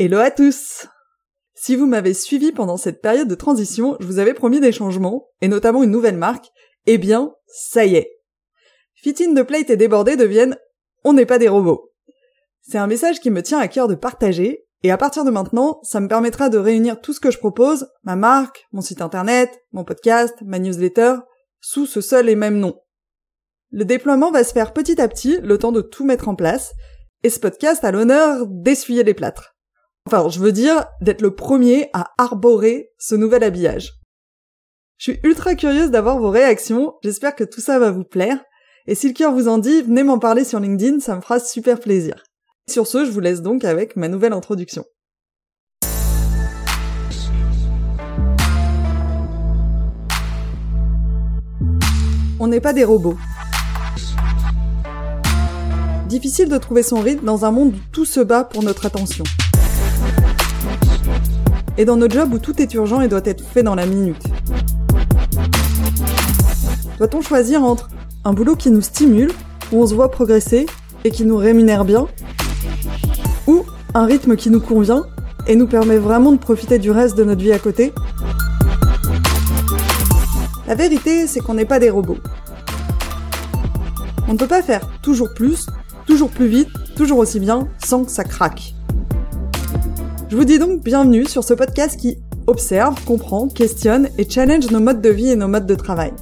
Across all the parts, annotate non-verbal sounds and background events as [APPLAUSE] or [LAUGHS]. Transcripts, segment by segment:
Hello à tous Si vous m'avez suivi pendant cette période de transition, je vous avais promis des changements, et notamment une nouvelle marque. Eh bien, ça y est. Fit in the plate et débordé deviennent on n'est pas des robots. C'est un message qui me tient à cœur de partager, et à partir de maintenant, ça me permettra de réunir tout ce que je propose, ma marque, mon site internet, mon podcast, ma newsletter, sous ce seul et même nom. Le déploiement va se faire petit à petit, le temps de tout mettre en place, et ce podcast a l'honneur d'essuyer les plâtres. Enfin, je veux dire d'être le premier à arborer ce nouvel habillage. Je suis ultra curieuse d'avoir vos réactions, j'espère que tout ça va vous plaire, et si le cœur vous en dit, venez m'en parler sur LinkedIn, ça me fera super plaisir. Sur ce, je vous laisse donc avec ma nouvelle introduction. On n'est pas des robots. Difficile de trouver son rythme dans un monde où tout se bat pour notre attention et dans notre job où tout est urgent et doit être fait dans la minute. Doit-on choisir entre un boulot qui nous stimule, où on se voit progresser et qui nous rémunère bien, ou un rythme qui nous convient et nous permet vraiment de profiter du reste de notre vie à côté? La vérité, c'est qu'on n'est pas des robots. On ne peut pas faire toujours plus, toujours plus vite, toujours aussi bien, sans que ça craque. Je vous dis donc bienvenue sur ce podcast qui observe, comprend, questionne et challenge nos modes de vie et nos modes de travail.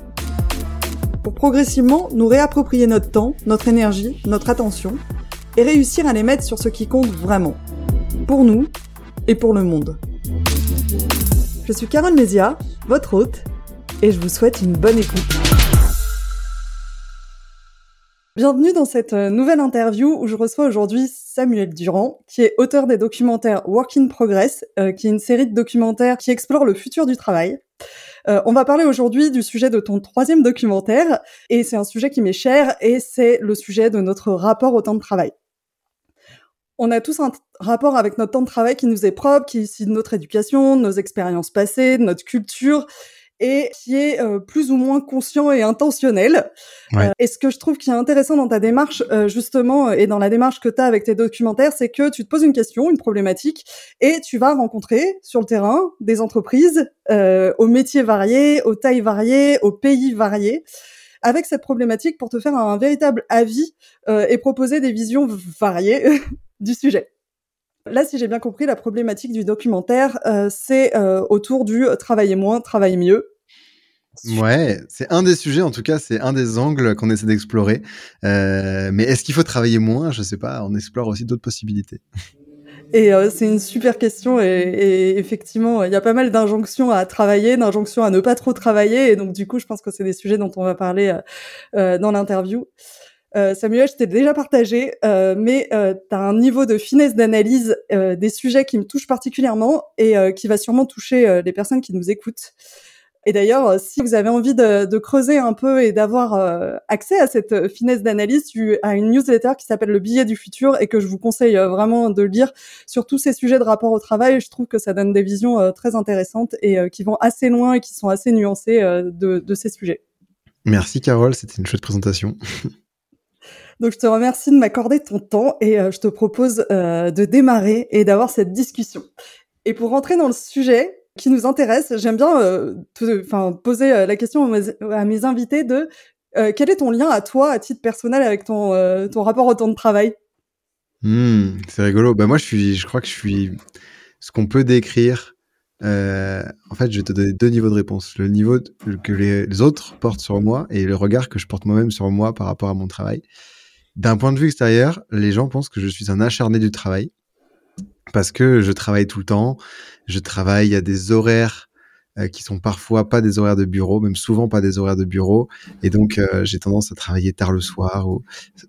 Pour progressivement nous réapproprier notre temps, notre énergie, notre attention et réussir à les mettre sur ce qui compte vraiment. Pour nous et pour le monde. Je suis Carole Mézia, votre hôte, et je vous souhaite une bonne écoute. Bienvenue dans cette euh, nouvelle interview où je reçois aujourd'hui Samuel Durand, qui est auteur des documentaires Work in Progress, euh, qui est une série de documentaires qui explore le futur du travail. Euh, on va parler aujourd'hui du sujet de ton troisième documentaire, et c'est un sujet qui m'est cher, et c'est le sujet de notre rapport au temps de travail. On a tous un rapport avec notre temps de travail qui nous est propre, qui est issu de notre éducation, de nos expériences passées, de notre culture, et qui est euh, plus ou moins conscient et intentionnel. Euh, et ce que je trouve qui est intéressant dans ta démarche, euh, justement, et dans la démarche que tu as avec tes documentaires, c'est que tu te poses une question, une problématique, et tu vas rencontrer sur le terrain des entreprises aux métiers variés, aux tailles variées, aux pays variés avec cette problématique pour te faire un véritable avis et proposer des visions variées [LAUGHS] du sujet. Là, si j'ai bien compris, la problématique du documentaire, euh, c'est euh, autour du euh, travailler moins, travailler mieux. Ouais, c'est un des sujets, en tout cas, c'est un des angles qu'on essaie d'explorer. mais est-ce qu'il faut travailler moins? Je sais pas, on explore aussi d'autres possibilités. Et c'est une super question et, effectivement, il y a pas mal d'injonctions à travailler, d'injonctions à ne pas trop travailler. Et donc, du coup, je pense que c'est des sujets dont on va parler dans l'interview. Euh, Samuel, je t'ai déjà partagé, euh, mais euh, tu as un niveau de finesse d'analyse euh, des sujets qui me touchent particulièrement et qui va sûrement toucher les personnes qui nous écoutent. Et d'ailleurs, si vous avez envie de, creuser un peu et d'avoir accès à cette finesse d'analyse, tu as une newsletter qui s'appelle Le billet du futur et que je vous conseille vraiment de lire sur tous ces sujets de rapport au travail. Je trouve que ça donne des visions très intéressantes et qui vont assez loin et qui sont assez nuancées de, de ces sujets. Merci Carole, c'était une chouette présentation. [LAUGHS] Donc je te remercie de m'accorder ton temps et euh, je te propose euh, de démarrer et d'avoir cette discussion. Et pour rentrer dans le sujet qui nous intéresse, j'aime bien euh, poser la question à mes, invités de quel est ton lien à toi, à titre personnel, avec ton, ton rapport au temps de travail? Mmh, C'est rigolo. Bah moi, je suis, je crois que je suis ce qu'on peut décrire. en fait, je vais te donner deux niveaux de réponse. Le niveau que les autres portent sur moi et le regard que je porte moi-même sur moi par rapport à mon travail. D'un point de vue extérieur, les gens pensent que je suis un acharné du travail parce que je travaille tout le temps. Je travaille à des horaires euh, qui sont parfois pas des horaires de bureau, même souvent pas des horaires de bureau. Et donc, euh, j'ai tendance à travailler tard le soir ou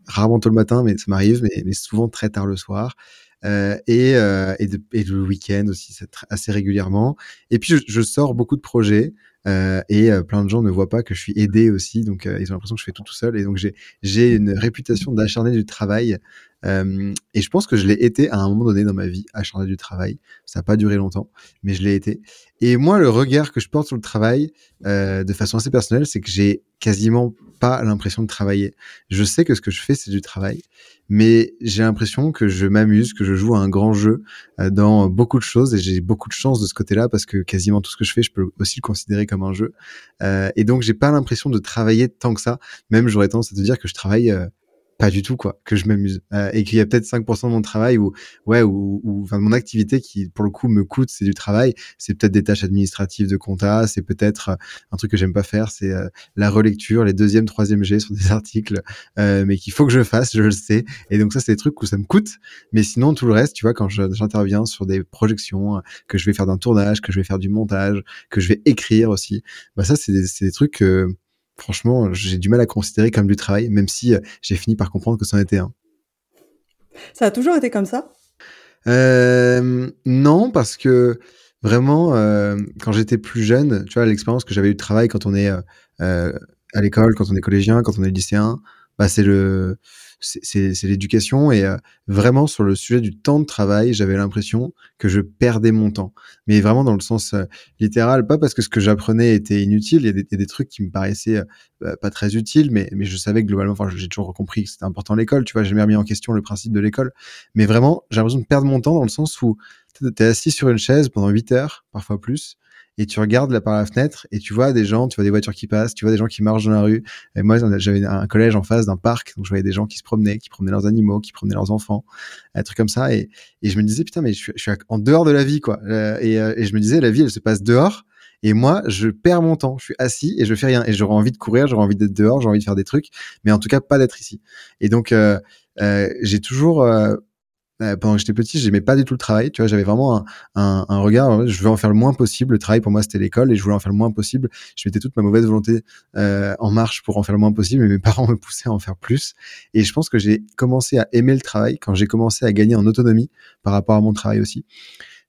rarement tôt le matin, mais ça m'arrive, mais, souvent très tard le soir. Euh, et, et, le week-end aussi, assez régulièrement. Et puis, je, sors beaucoup de projets. Euh, et euh, plein de gens ne voient pas que je suis aidé aussi, donc euh, ils ont l'impression que je fais tout tout seul. Et donc j'ai une réputation d'acharné du travail. Et je pense que je l'ai été à un moment donné dans ma vie, acharné du travail. Ça n'a pas duré longtemps, mais je l'ai été. Et moi, le regard que je porte sur le travail, de façon assez personnelle, c'est que j'ai quasiment pas l'impression de travailler. Je sais que ce que je fais, c'est du travail, mais j'ai l'impression que je m'amuse, que je joue à un grand jeu euh, dans beaucoup de choses et j'ai beaucoup de chance de ce côté-là parce que quasiment tout ce que je fais, je peux aussi le considérer comme un jeu. Euh, et donc, j'ai pas l'impression de travailler tant que ça. Même, j'aurais tendance à te dire que je travaille euh, pas du tout quoi que je m'amuse. Euh, et qu'il y a peut-être 5% de mon travail ou ouais ou, ou mon activité qui pour le coup me coûte c'est du travail. C'est peut-être des tâches administratives de compta c'est peut-être euh, un truc que j'aime pas faire c'est euh, la relecture les deuxième troisième G sur des [LAUGHS] articles mais qu'il faut que je fasse je le sais. Et donc ça c'est des trucs où ça me coûte. Mais sinon tout le reste tu vois quand j'interviens sur des projections que je vais faire d'un tournage que je vais faire du montage que je vais écrire aussi bah ça c'est des, des trucs franchement, j'ai du mal à considérer comme du travail, même si euh, j'ai fini par comprendre que c'en était un. Ça a toujours été comme ça? Euh, Non, parce que vraiment, euh, quand j'étais plus jeune, tu vois, l'expérience que j'avais eu de travail quand on est à l'école, quand on est collégien, quand on est lycéen, bah, c'est le c'est l'éducation et euh, vraiment sur le sujet du temps de travail, j'avais l'impression que je perdais mon temps. Mais vraiment dans le sens euh, littéral, pas parce que ce que j'apprenais était inutile, il y, a des, y, a des, trucs qui me paraissaient euh, bah, pas très utiles, mais, mais je savais que globalement, enfin j'ai toujours compris que c'était important l'école, tu vois, j'ai jamais remis en question le principe de l'école. Mais vraiment, j'ai l'impression de perdre mon temps dans le sens où tu es assis sur une chaise pendant 8 heures, parfois plus, et tu regardes là par la fenêtre et tu vois des gens, tu vois des voitures qui passent, tu vois des gens qui marchent dans la rue. Et moi, j'avais un collège en face d'un parc, donc je voyais des gens qui se promenaient, qui promenaient leurs animaux, qui promenaient leurs enfants, un truc comme ça. Et, et je me disais, putain, mais je suis, en dehors de la vie, quoi. Euh, et, euh, et, je me disais, la vie, elle se passe dehors. Et moi, je perds mon temps. Je suis assis et je fais rien. Et j'aurais envie de courir, j'aurais envie d'être dehors, j'aurais envie de faire des trucs, mais en tout cas pas d'être ici. Et donc, euh, j'ai toujours pendant que j'étais petit, j'aimais pas du tout le travail. Tu vois, j'avais vraiment un, un, un, regard. Je veux en faire le moins possible. Le travail pour moi, c'était l'école, et je voulais en faire le moins possible. Je mettais toute ma mauvaise volonté euh, en marche pour en faire le moins possible, mais mes [LAUGHS] parents me poussaient à en faire plus. Et je pense que j'ai commencé à aimer le travail quand j'ai commencé à gagner en autonomie par rapport à mon travail aussi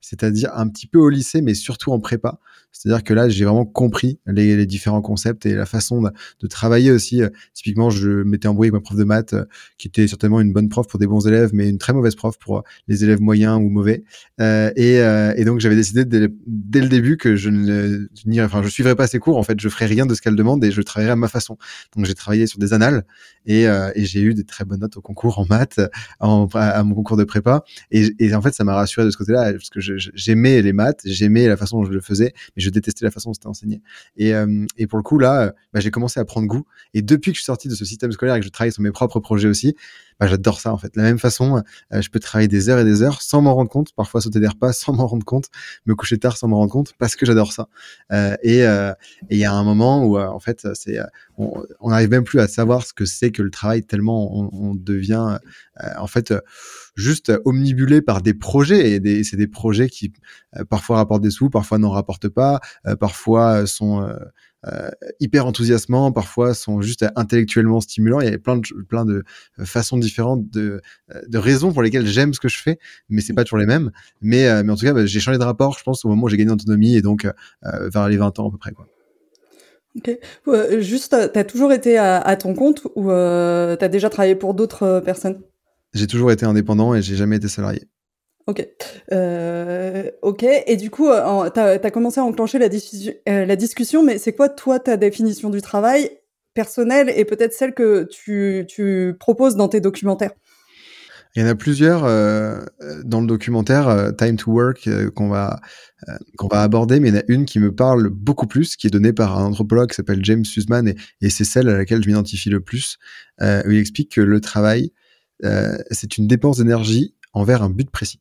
c'est-à-dire un petit peu au lycée, mais surtout en prépa. C'est-à-dire que là, j'ai vraiment compris les, différents concepts et la façon de, travailler aussi. Euh, typiquement, je m'étais embrouillé avec ma prof de maths, euh, qui était certainement une bonne prof pour des bons élèves, mais une très mauvaise prof pour les élèves moyens ou mauvais. Euh, et, euh, donc, j'avais décidé dès, le début que je ne, enfin, je suivrais pas ses cours. En fait, je ferais rien de ce qu'elle demande et je travaillerais à ma façon. Donc, j'ai travaillé sur des annales et, j'ai eu des très bonnes notes au concours en maths, à mon concours de prépa. Et, et en fait, ça m'a rassuré de ce côté-là parce que j'aimais les maths, j'aimais la façon dont je le faisais, je détestais la façon dont c'était enseigné. Et, euh, pour le coup, là, euh, bah, j'ai commencé à prendre goût. Et depuis que je suis sorti de ce système scolaire et que je travaille sur mes propres projets aussi, bah, j'adore ça en fait. De la même façon, euh, je peux travailler des heures et des heures sans m'en rendre compte, parfois sauter des repas sans [LAUGHS] m'en rendre compte, me coucher tard sans m'en rendre compte, parce que j'adore ça. Euh, et il y a un moment où en fait, c'est on n'arrive même plus à savoir ce que c'est que le travail tellement on, on devient en fait juste omnibulé par des projets et c'est des projets qui parfois rapportent des sous, parfois n'en rapportent pas, parfois sont euh, hyper enthousiasmants, parfois sont juste intellectuellement stimulants. Il y a plein de, plein de façons différentes, de, de raisons pour lesquelles j'aime ce que je fais, mais c'est pas toujours les mêmes. Mais, euh, mais en tout cas, bah, j'ai changé de rapport, je pense, au moment où j'ai gagné en autonomie et donc euh, vers les 20 ans à peu près. Quoi. Ok. juste, t'as toujours été à, à, ton compte ou euh, t'as déjà travaillé pour d'autres personnes? J'ai toujours été indépendant et j'ai jamais été salarié. Ok. Euh, ok. Et du coup, euh, tu as, commencé à enclencher la, euh, la discussion, mais c'est quoi, toi, ta définition du travail personnel et peut-être celle que tu, proposes dans tes documentaires? Il y en a plusieurs dans le documentaire Time to Work qu'on va, qu'on va aborder, mais il y en a une qui me parle beaucoup plus, qui est donnée par un anthropologue qui s'appelle James Sussman, et, et c'est celle à laquelle je m'identifie le plus, où il explique que le travail, c'est une dépense d'énergie envers un but précis.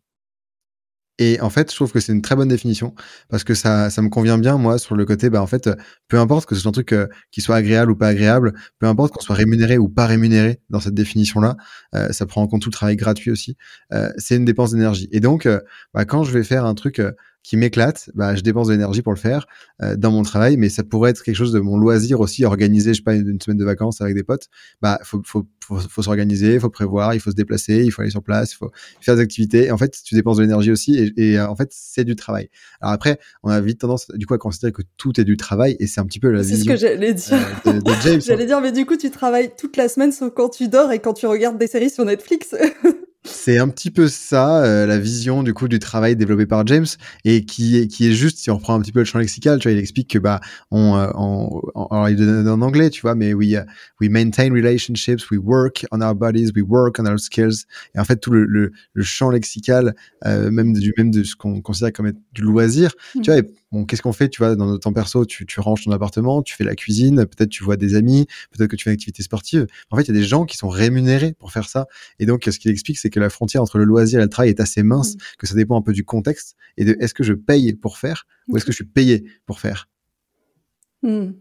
Et en fait, je trouve que c'est une très bonne définition parce que ça, ça me convient bien, moi, sur le côté, bah, en fait, peu importe que ce soit un truc euh, qui soit agréable ou pas agréable, peu importe qu'on soit rémunéré ou pas rémunéré dans cette définition-là, euh, ça prend en compte tout le travail gratuit aussi, euh, c'est une dépense d'énergie. Et donc, bah, quand je vais faire un truc qui m'éclate, bah, je dépense de l'énergie pour le faire euh, dans mon travail, mais ça pourrait être quelque chose de mon loisir aussi, organiser, je sais pas, une, semaine de vacances avec des potes. Bah, faut, faut, faut, faut s'organiser, il faut prévoir, il faut se déplacer, il faut aller sur place, il faut faire des activités. En fait, tu dépenses de l'énergie aussi, et, et euh, en fait, c'est du travail. Alors après, on a vite tendance, du coup, à considérer que tout est du travail, et c'est un petit peu la vision. C'est ce que j'allais dire. Euh, de, de James. [LAUGHS] j'allais dire, mais du coup, tu travailles toute la semaine, sauf quand tu dors et quand tu regardes des séries sur Netflix. [LAUGHS] C'est un petit peu ça, euh, la vision du coup du travail développé par James et qui est qui est juste si on reprend un petit peu le champ lexical, tu vois, il explique que bah on, euh, on, alors il donne en anglais, tu vois, mais we uh, we maintain relationships, we work on our bodies, we work on our skills. Et en fait tout le, le, le champ lexical, euh, même du même de ce qu'on considère comme être du loisir, tu mmh. vois. Bon, qu'est-ce qu'on fait, tu vois, dans notre temps perso, tu, tu ranges ton appartement, tu fais la cuisine, peut-être tu vois des amis, peut-être que tu fais une activité sportive. En fait, il y a des gens qui sont rémunérés pour faire ça. Et donc, ce qu'il explique, c'est que la frontière entre le loisir et le travail est assez mince, mmh. que ça dépend un peu du contexte et de est-ce que je paye pour faire ou est-ce que je suis payé pour faire. Mmh.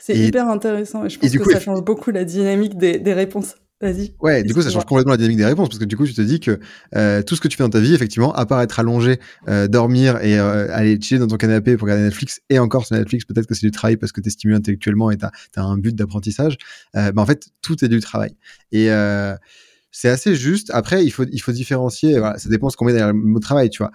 C'est hyper intéressant et je pense que ça change beaucoup la dynamique des, des réponses. Vas-y. Ouais, du coup, ça change complètement la dynamique des réponses parce que du coup, tu te dis que euh, tout ce que tu fais dans ta vie, effectivement, à part être allongé, euh, dormir et euh, aller chiller dans ton canapé pour regarder Netflix et encore sur Netflix, peut-être que c'est du travail parce que tu es stimulé intellectuellement et tu as, un but d'apprentissage. bah, en fait, tout est du travail. Et c'est assez juste. Après, il faut il faut différencier. Voilà, ça dépend ce qu'on met derrière le mot travail, tu vois.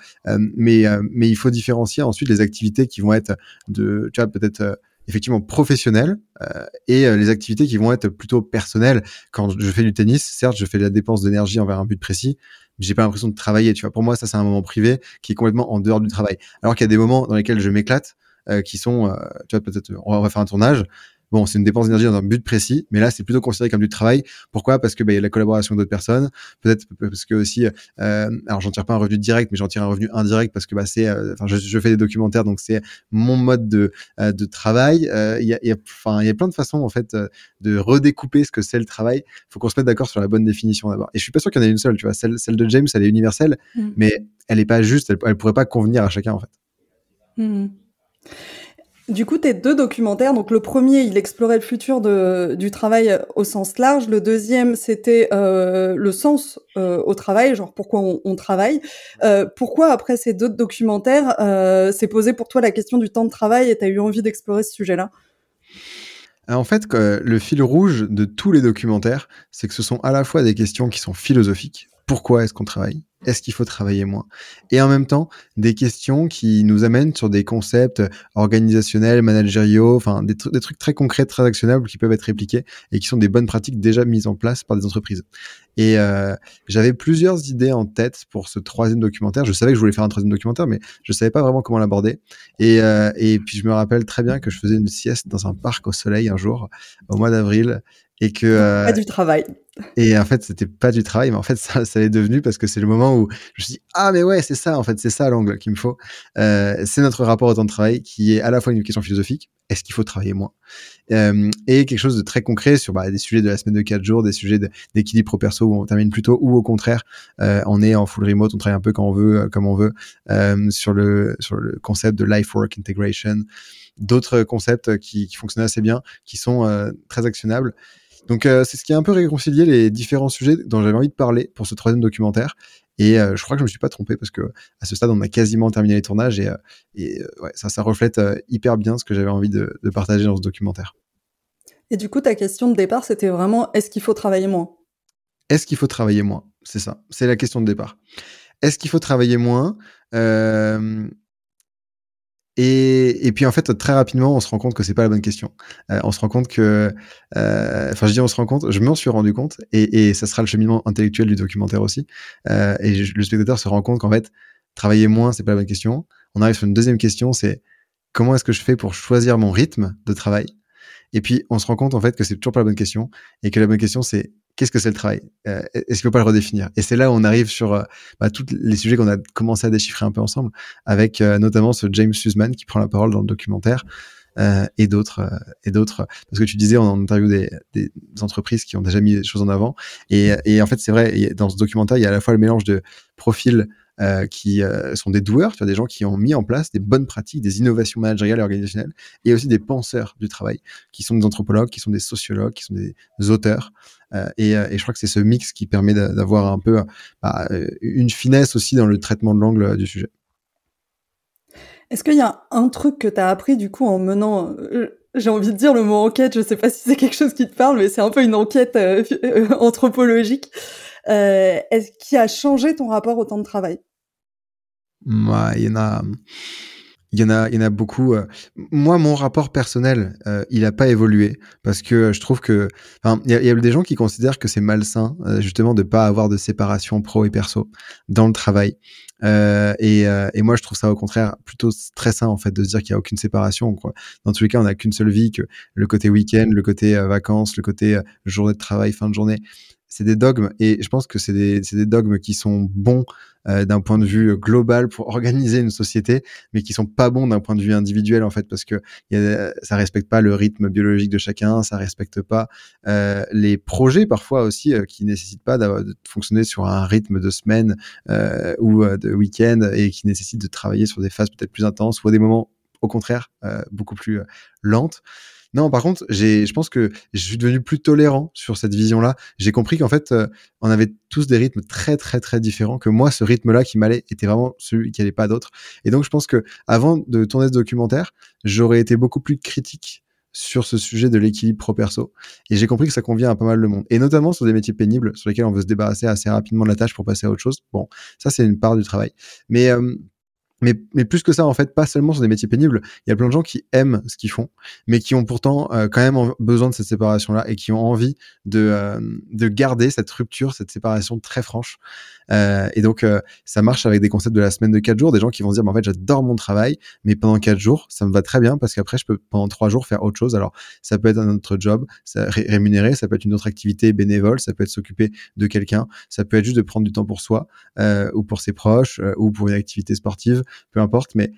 mais mais il faut différencier ensuite les activités qui vont être de, tu vois, peut-être effectivement professionnelles euh, et euh, les activités qui vont être plutôt personnelles. Quand je fais du tennis, certes, je fais de la dépense d'énergie envers un but précis, mais j'ai pas l'impression de travailler. Tu vois, pour moi, ça c'est un moment privé qui est complètement en dehors du travail. Alors qu'il y a des moments dans lesquels je m'éclate, euh, qui sont, euh, tu vois, peut-être on va faire un tournage. Bon, c'est une dépense d'énergie dans un but précis, mais là, c'est plutôt considéré comme du travail. Pourquoi? Parce que bah, il y a la collaboration d'autres personnes. Peut-être parce que aussi, euh, alors j'en tire pas un revenu direct, mais j'en tire un revenu indirect parce que bah, c'est, euh, enfin, je, je, fais des documentaires, donc c'est mon mode de euh, de travail. Euh, il y a, enfin, il y a plein de façons en fait de redécouper ce que c'est le travail. Il faut qu'on se mette d'accord sur la bonne définition d'abord. Et je suis pas sûr qu'il y en ait une seule. Tu vois, celle, celle de James, elle est universelle, mmh. mais elle est pas juste. Elle, elle pourrait pas convenir à chacun en fait. Mmh. Du coup, tes deux documentaires, donc le premier, il explorait le futur du travail au sens large. Le deuxième, c'était euh, le sens euh, au travail, genre pourquoi on, travaille. Euh, pourquoi, après ces deux documentaires, s'est posé pour toi la question du temps de travail et tu as eu envie d'explorer ce sujet-là? En fait, le fil rouge de tous les documentaires, c'est que ce sont à la fois des questions qui sont philosophiques. Pourquoi est-ce qu'on travaille? Est-ce qu'il faut travailler moins? Et en même temps, des questions qui nous amènent sur des concepts organisationnels, managériaux, enfin des, des, trucs très concrets, très actionnables qui peuvent être répliqués et qui sont des bonnes pratiques déjà mises en place par des entreprises. Et euh, j'avais plusieurs idées en tête pour ce troisième documentaire. Je savais que je voulais faire un troisième documentaire, mais je savais pas vraiment comment l'aborder. Et, euh, et puis je me rappelle très bien que je faisais une sieste dans un parc au soleil un jour, au mois d'avril, et que euh, pas du travail. Et en fait, c'était pas du travail, mais en fait, [LAUGHS] ça, l'est devenu parce que c'est le moment où je me suis dit ah mais ouais, c'est ça en fait, c'est ça l'angle qu'il me faut. Euh, c'est notre rapport au temps de travail qui est à la fois une question philosophique, est-ce qu'il faut travailler moins, euh, et quelque chose de très concret sur bah, des sujets de la semaine de 4 jours, des sujets d'équilibre pro perso où on termine plus tôt, ou au contraire, euh, on est en full remote, on travaille un peu quand on veut, comme on veut, sur le concept de life work integration, d'autres concepts qui, fonctionnent assez bien, qui sont très actionnables. Donc euh, c'est ce qui a un peu réconcilié les différents sujets dont j'avais envie de parler pour ce troisième documentaire. Et euh, je crois que je me suis pas trompé parce que à ce stade on a quasiment terminé les tournages et, euh, et ouais, ça, ça reflète hyper bien ce que j'avais envie de, de, partager dans ce documentaire. Et du coup ta question de départ c'était vraiment est-ce qu'il faut travailler moins? Est-ce qu'il faut travailler moins? C'est ça, c'est la question de départ. Est-ce qu'il faut travailler moins? Euh, et, et, puis en fait très rapidement on se rend compte que c'est pas la bonne question. Euh, on se rend compte que, euh, enfin je dis on se rend compte, je m'en suis rendu compte et, et, ça sera le cheminement intellectuel du documentaire aussi. Euh, et le spectateur se rend compte qu'en fait travailler moins c'est pas la bonne question. On arrive sur une deuxième question, c'est comment est-ce que je fais pour choisir mon rythme de travail? Et puis on se rend compte en fait que c'est toujours pas la bonne question et que la bonne question c'est qu'est-ce que c'est le travail euh, Est-ce qu'il faut pas le redéfinir? Et c'est là où on arrive sur euh, bah, tous les sujets qu'on a commencé à déchiffrer un peu ensemble, avec euh, notamment ce James Sussman qui prend la parole dans le documentaire. Et d'autres et d'autres parce que tu disais on interview des, entreprises qui ont déjà mis des choses en avant et, en fait c'est vrai dans ce documentaire il y a à la fois le mélange de profils qui sont des doueurs, tu vois, des gens qui ont mis en place des bonnes pratiques, des innovations managériales et organisationnelles, et aussi des penseurs du travail, qui sont des anthropologues, qui sont des sociologues, qui sont des auteurs. Euh, et, et, je crois que c'est ce mix qui permet d'avoir un peu bah, une finesse aussi dans le traitement de l'angle du sujet. Est-ce qu'il y a un truc que tu as appris du coup en menant j'ai envie de dire le mot enquête, je sais pas si c'est quelque chose qui te parle, mais c'est un peu une enquête [LAUGHS] anthropologique. Euh, est-ce qui a changé ton rapport au temps de travail? Il y en a, il y en a, il y en a beaucoup. Euh, moi, mon rapport personnel, euh, il n'a pas évolué parce que je trouve que, il y, a des gens qui considèrent que c'est malsain euh, justement de pas avoir de séparation pro et perso dans le travail. Et, moi, je trouve ça au contraire plutôt stressant en fait de se dire qu'il y a aucune séparation. Dans tous les cas, on n'a qu'une seule vie, que le côté week-end, le côté vacances, le côté journée de travail, fin de journée c'est des dogmes et je pense que c'est des, des, dogmes qui sont bons euh, d'un point de vue global pour [LAUGHS] organiser une société, mais qui sont pas bons d'un point de vue individuel en fait parce que y a, ça respecte pas le rythme biologique de chacun, ça respecte pas euh, les projets parfois aussi euh, qui nécessitent pas de fonctionner sur un rythme de semaine euh, ou euh, de week-end et qui nécessitent de travailler sur des phases peut-être plus intenses ou à des moments au contraire beaucoup plus lentes. Non, par contre, j'ai, je pense que je suis devenu plus tolérant sur cette vision-là. J'ai compris qu'en fait, euh, on avait tous des rythmes très, très, très différents. Que moi, ce rythme-là qui m'allait était vraiment celui qui allait pas d'autres. Et donc, je pense que avant de tourner ce documentaire, j'aurais été beaucoup plus critique sur ce sujet de l'équilibre pro-perso. Et j'ai compris que ça convient à pas mal de monde. Et notamment sur des métiers pénibles sur lesquels on veut se débarrasser assez rapidement de la tâche pour passer à autre chose. Bon, ça, c'est une part du travail. Mais, euh, mais, plus que ça, en fait, pas seulement sur des métiers pénibles. Il y a plein de gens qui aiment ce qu'ils font, mais qui ont pourtant euh, quand même besoin de cette séparation-là et qui ont envie de, euh, de garder cette rupture, cette séparation très franche. Euh, et donc, ça marche avec des concepts de la semaine de 4 jours, des gens qui vont se dire, en fait, j'adore mon travail, mais pendant 4 jours, ça me va très bien parce qu'après, je peux pendant 3 jours faire autre chose. Alors, ça peut être un autre job rémunéré, ça peut être une autre activité bénévole, ça peut être s'occuper de quelqu'un, ça peut être juste de prendre du temps pour soi ou pour ses proches ou pour une activité sportive, peu importe. Mais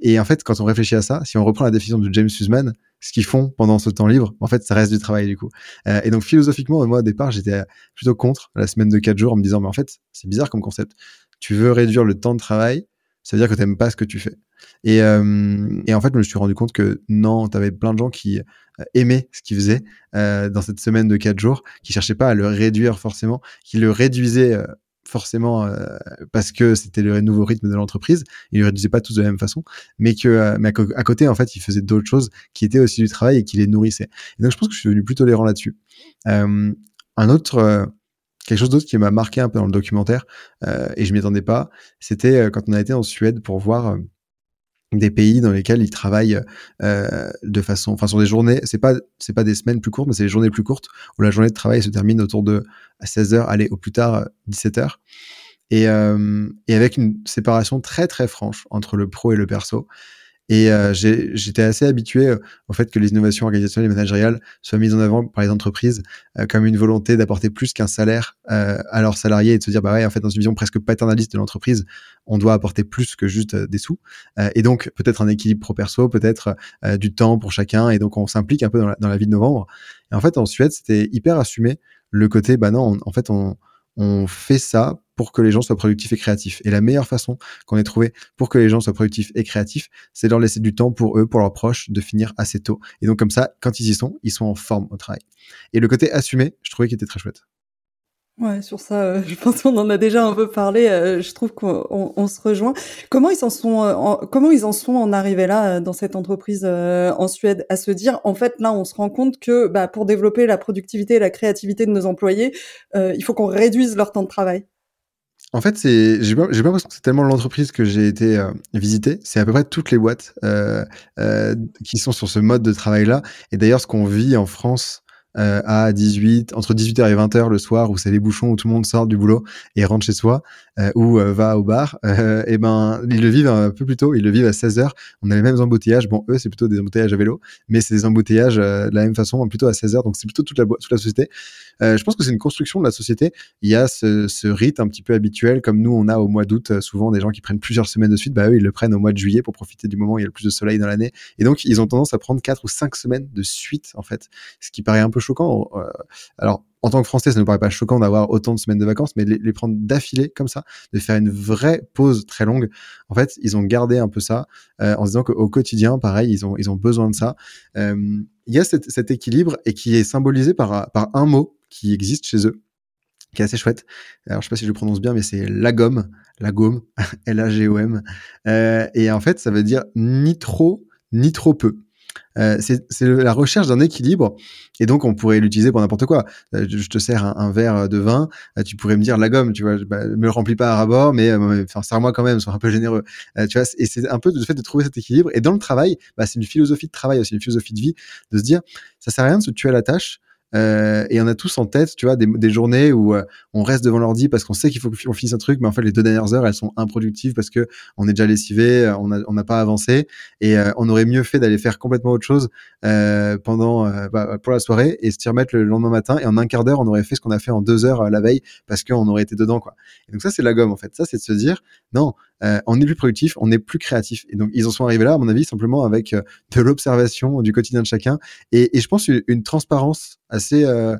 et en fait, quand on réfléchit à ça, si on reprend la définition de James Sussman, ce qu'ils font pendant ce temps libre, en fait, ça reste du travail du coup. Euh, et donc philosophiquement, moi au départ, j'étais plutôt contre la semaine de 4 jours en me disant, mais en fait, c'est bizarre comme concept. Tu veux réduire le temps de travail, ça veut dire que tu n'aimes pas ce que tu fais. Et, euh, et, en fait, je me suis rendu compte que non, tu avais plein de gens qui euh, aimaient ce qu'ils faisaient euh, dans cette semaine de 4 jours, qui cherchaient pas à le réduire forcément, qui le réduisaient euh, forcément euh, parce que c'était le nouveau rythme de l'entreprise. Ils le réduisaient pas tous de la même façon, mais que euh, mais à, côté en fait, ils faisaient d'autres choses qui étaient aussi du travail et qui les nourrissaient. Et donc je pense que je suis devenu plus tolérant là-dessus. Euh, un autre quelque chose d'autre qui m'a marqué un peu dans le documentaire et je m'y attendais pas, c'était quand on a été en Suède pour voir des pays dans lesquels ils travaillent euh, de façon, enfin sur des journées, c'est pas c'est pas des semaines plus courtes, mais c'est des journées plus courtes où la journée de travail se termine autour de 16 heures, allez au plus tard 17 heures, et euh, et avec une séparation très très franche entre le pro et le perso. Et euh, j'étais assez habitué euh, au fait que les innovations organisationnelles et managériales soient mises en avant par les entreprises euh, comme une volonté d'apporter plus qu'un salaire euh, à leurs salariés et de se dire bah ouais en fait dans une vision presque paternaliste de l'entreprise on doit apporter plus que juste des sous. Et donc peut-être un équilibre pro perso peut-être du temps pour chacun. Et donc on s'implique un peu dans la, dans la, vie de novembre. Et en fait en Suède c'était hyper assumé le côté bah non en fait on on fait ça pour que les gens soient productifs et créatifs. Et la meilleure façon qu'on ait trouvé pour que les gens soient productifs et créatifs, c'est de leur laisser du temps pour eux, pour leurs proches, de finir assez tôt. Et donc comme ça, quand ils y sont, ils sont en forme au travail. Et le côté assumé, je trouvais qu'il était très chouette. Ouais, sur ça, euh, je pense qu'on en a déjà un peu parlé. Euh, je trouve qu'on se rejoint. Comment ils en sont, euh, en, comment ils en sont en arrivés là dans cette entreprise en Suède à se dire, en fait, là, on se rend compte que bah, pour développer la productivité et la créativité de nos employés, il faut qu'on réduise leur temps de travail. En fait, c'est, j'ai pas, l'impression que c'est tellement l'entreprise que j'ai été euh, visiter. C'est à peu près toutes les boîtes euh, euh, qui sont sur ce mode de travail-là. Et d'ailleurs, ce qu'on vit en France euh, à 18, entre 18h et 20h le soir, où c'est les bouchons, où tout le monde sort du boulot et rentre chez soi, ou va au bar, et [LAUGHS] ben ils le vivent un peu plus tôt, ils le vivent à 16h. On a les mêmes embouteillages. Bon, eux, c'est plutôt des embouteillages à vélo, mais c'est des embouteillages de la même façon, plutôt à 16h. Donc c'est plutôt toute la, toute la société. Je pense que c'est une construction de la société. Il y a ce, ce rite un petit peu habituel, comme nous, on a au mois d'août souvent des gens qui prennent plusieurs semaines de suite. Bah eux, ils le prennent au mois de juillet pour profiter du moment où il y a le plus de soleil dans l'année. Et donc, ils ont tendance à prendre quatre ou cinq semaines de suite, en fait, ce qui paraît un peu choquant. Euh, alors, en tant que Français, ça ne paraît pas choquant d'avoir autant de semaines de vacances, mais les, prendre d'affilée comme ça, de faire une vraie pause très longue, en fait, ils ont gardé un peu ça euh, en se disant qu'au quotidien, pareil, ils ont, ils ont besoin de ça. Euh, il y a cet, équilibre et qui est symbolisé par, par un mot qui existe chez eux, qui est assez chouette. Alors, je sais pas si je le prononce bien, mais c'est la gomme, la gomme, L-A-G-O-M. [LAUGHS] et en fait, ça veut dire ni trop, ni trop peu. Euh, c'est la recherche d'un équilibre. Et donc, on pourrait l'utiliser pour n'importe quoi. Euh, je te sers un, verre de vin, euh, tu pourrais me dire la gomme, tu vois, bah, me le remplis pas à rabord, mais sers-moi quand même, sois un peu généreux. tu vois, et c'est un peu le fait de trouver cet équilibre. Et dans le travail, bah, c'est une philosophie de travail aussi, une philosophie de vie, de se dire, ça sert à rien de se tuer à la tâche. Euh, et on a tous en tête, tu vois, des, journées où euh, on reste devant l'ordi parce qu'on sait qu'il faut qu'on finisse un truc, mais en fait les deux dernières heures elles sont improductives parce que on est déjà lessivé, euh, on n'a pas avancé. Et on aurait mieux fait d'aller faire complètement autre chose pendant bah, pour la soirée et se remettre le lendemain matin. Et en un quart d'heure on aurait fait ce qu'on a fait en deux heures la veille parce qu'on aurait été dedans quoi. Donc ça c'est la gomme en fait, ça c'est de se dire non, euh, on est plus productif, on est plus créatif. Et donc, ils en sont arrivés là, à mon avis, simplement avec euh, de l'observation du quotidien de chacun et, je pense une, transparence assez euh,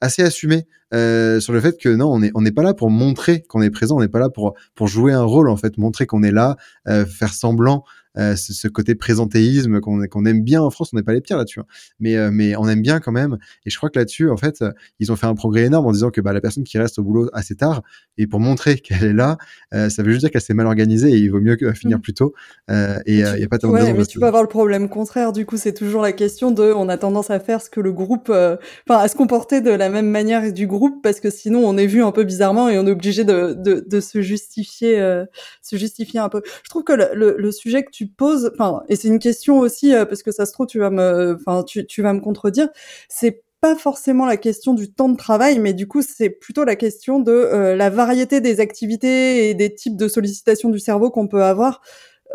assez assumée sur le fait que non, on n'est on n'est pas là pour montrer qu'on est présent, on n'est pas là pour pour jouer un rôle en fait, montrer qu'on est là, faire semblant euh, ce côté présentéisme qu'on qu'on aime bien en France. On n'est pas les pires là-dessus, hein. mais euh, mais on aime bien quand même. Et je crois que là-dessus, en fait, ils ont fait un progrès énorme en disant que bah, la personne qui reste au boulot assez tard et pour montrer [LAUGHS] qu'elle est là, euh, ça veut juste dire qu'elle s'est mal organisée et il vaut mieux finir mmh. plus tôt. et il y a pas tant ouais, mais tu peux avoir le problème contraire. Du coup, c'est toujours la question de, on a tendance à faire ce que le groupe, enfin, à se comporter de la même manière du groupe parce que sinon on est vu un peu bizarrement et on est obligé de, de, de se justifier, se justifier un peu. Je trouve que le, le, le sujet que tu pose, enfin, et c'est une question aussi euh, parce que ça se trouve tu vas me, enfin, tu, tu vas me contredire. C'est pas forcément la question du temps de travail, mais du coup, c'est plutôt la question de euh, la variété des activités et des types de sollicitations du cerveau qu'on peut avoir.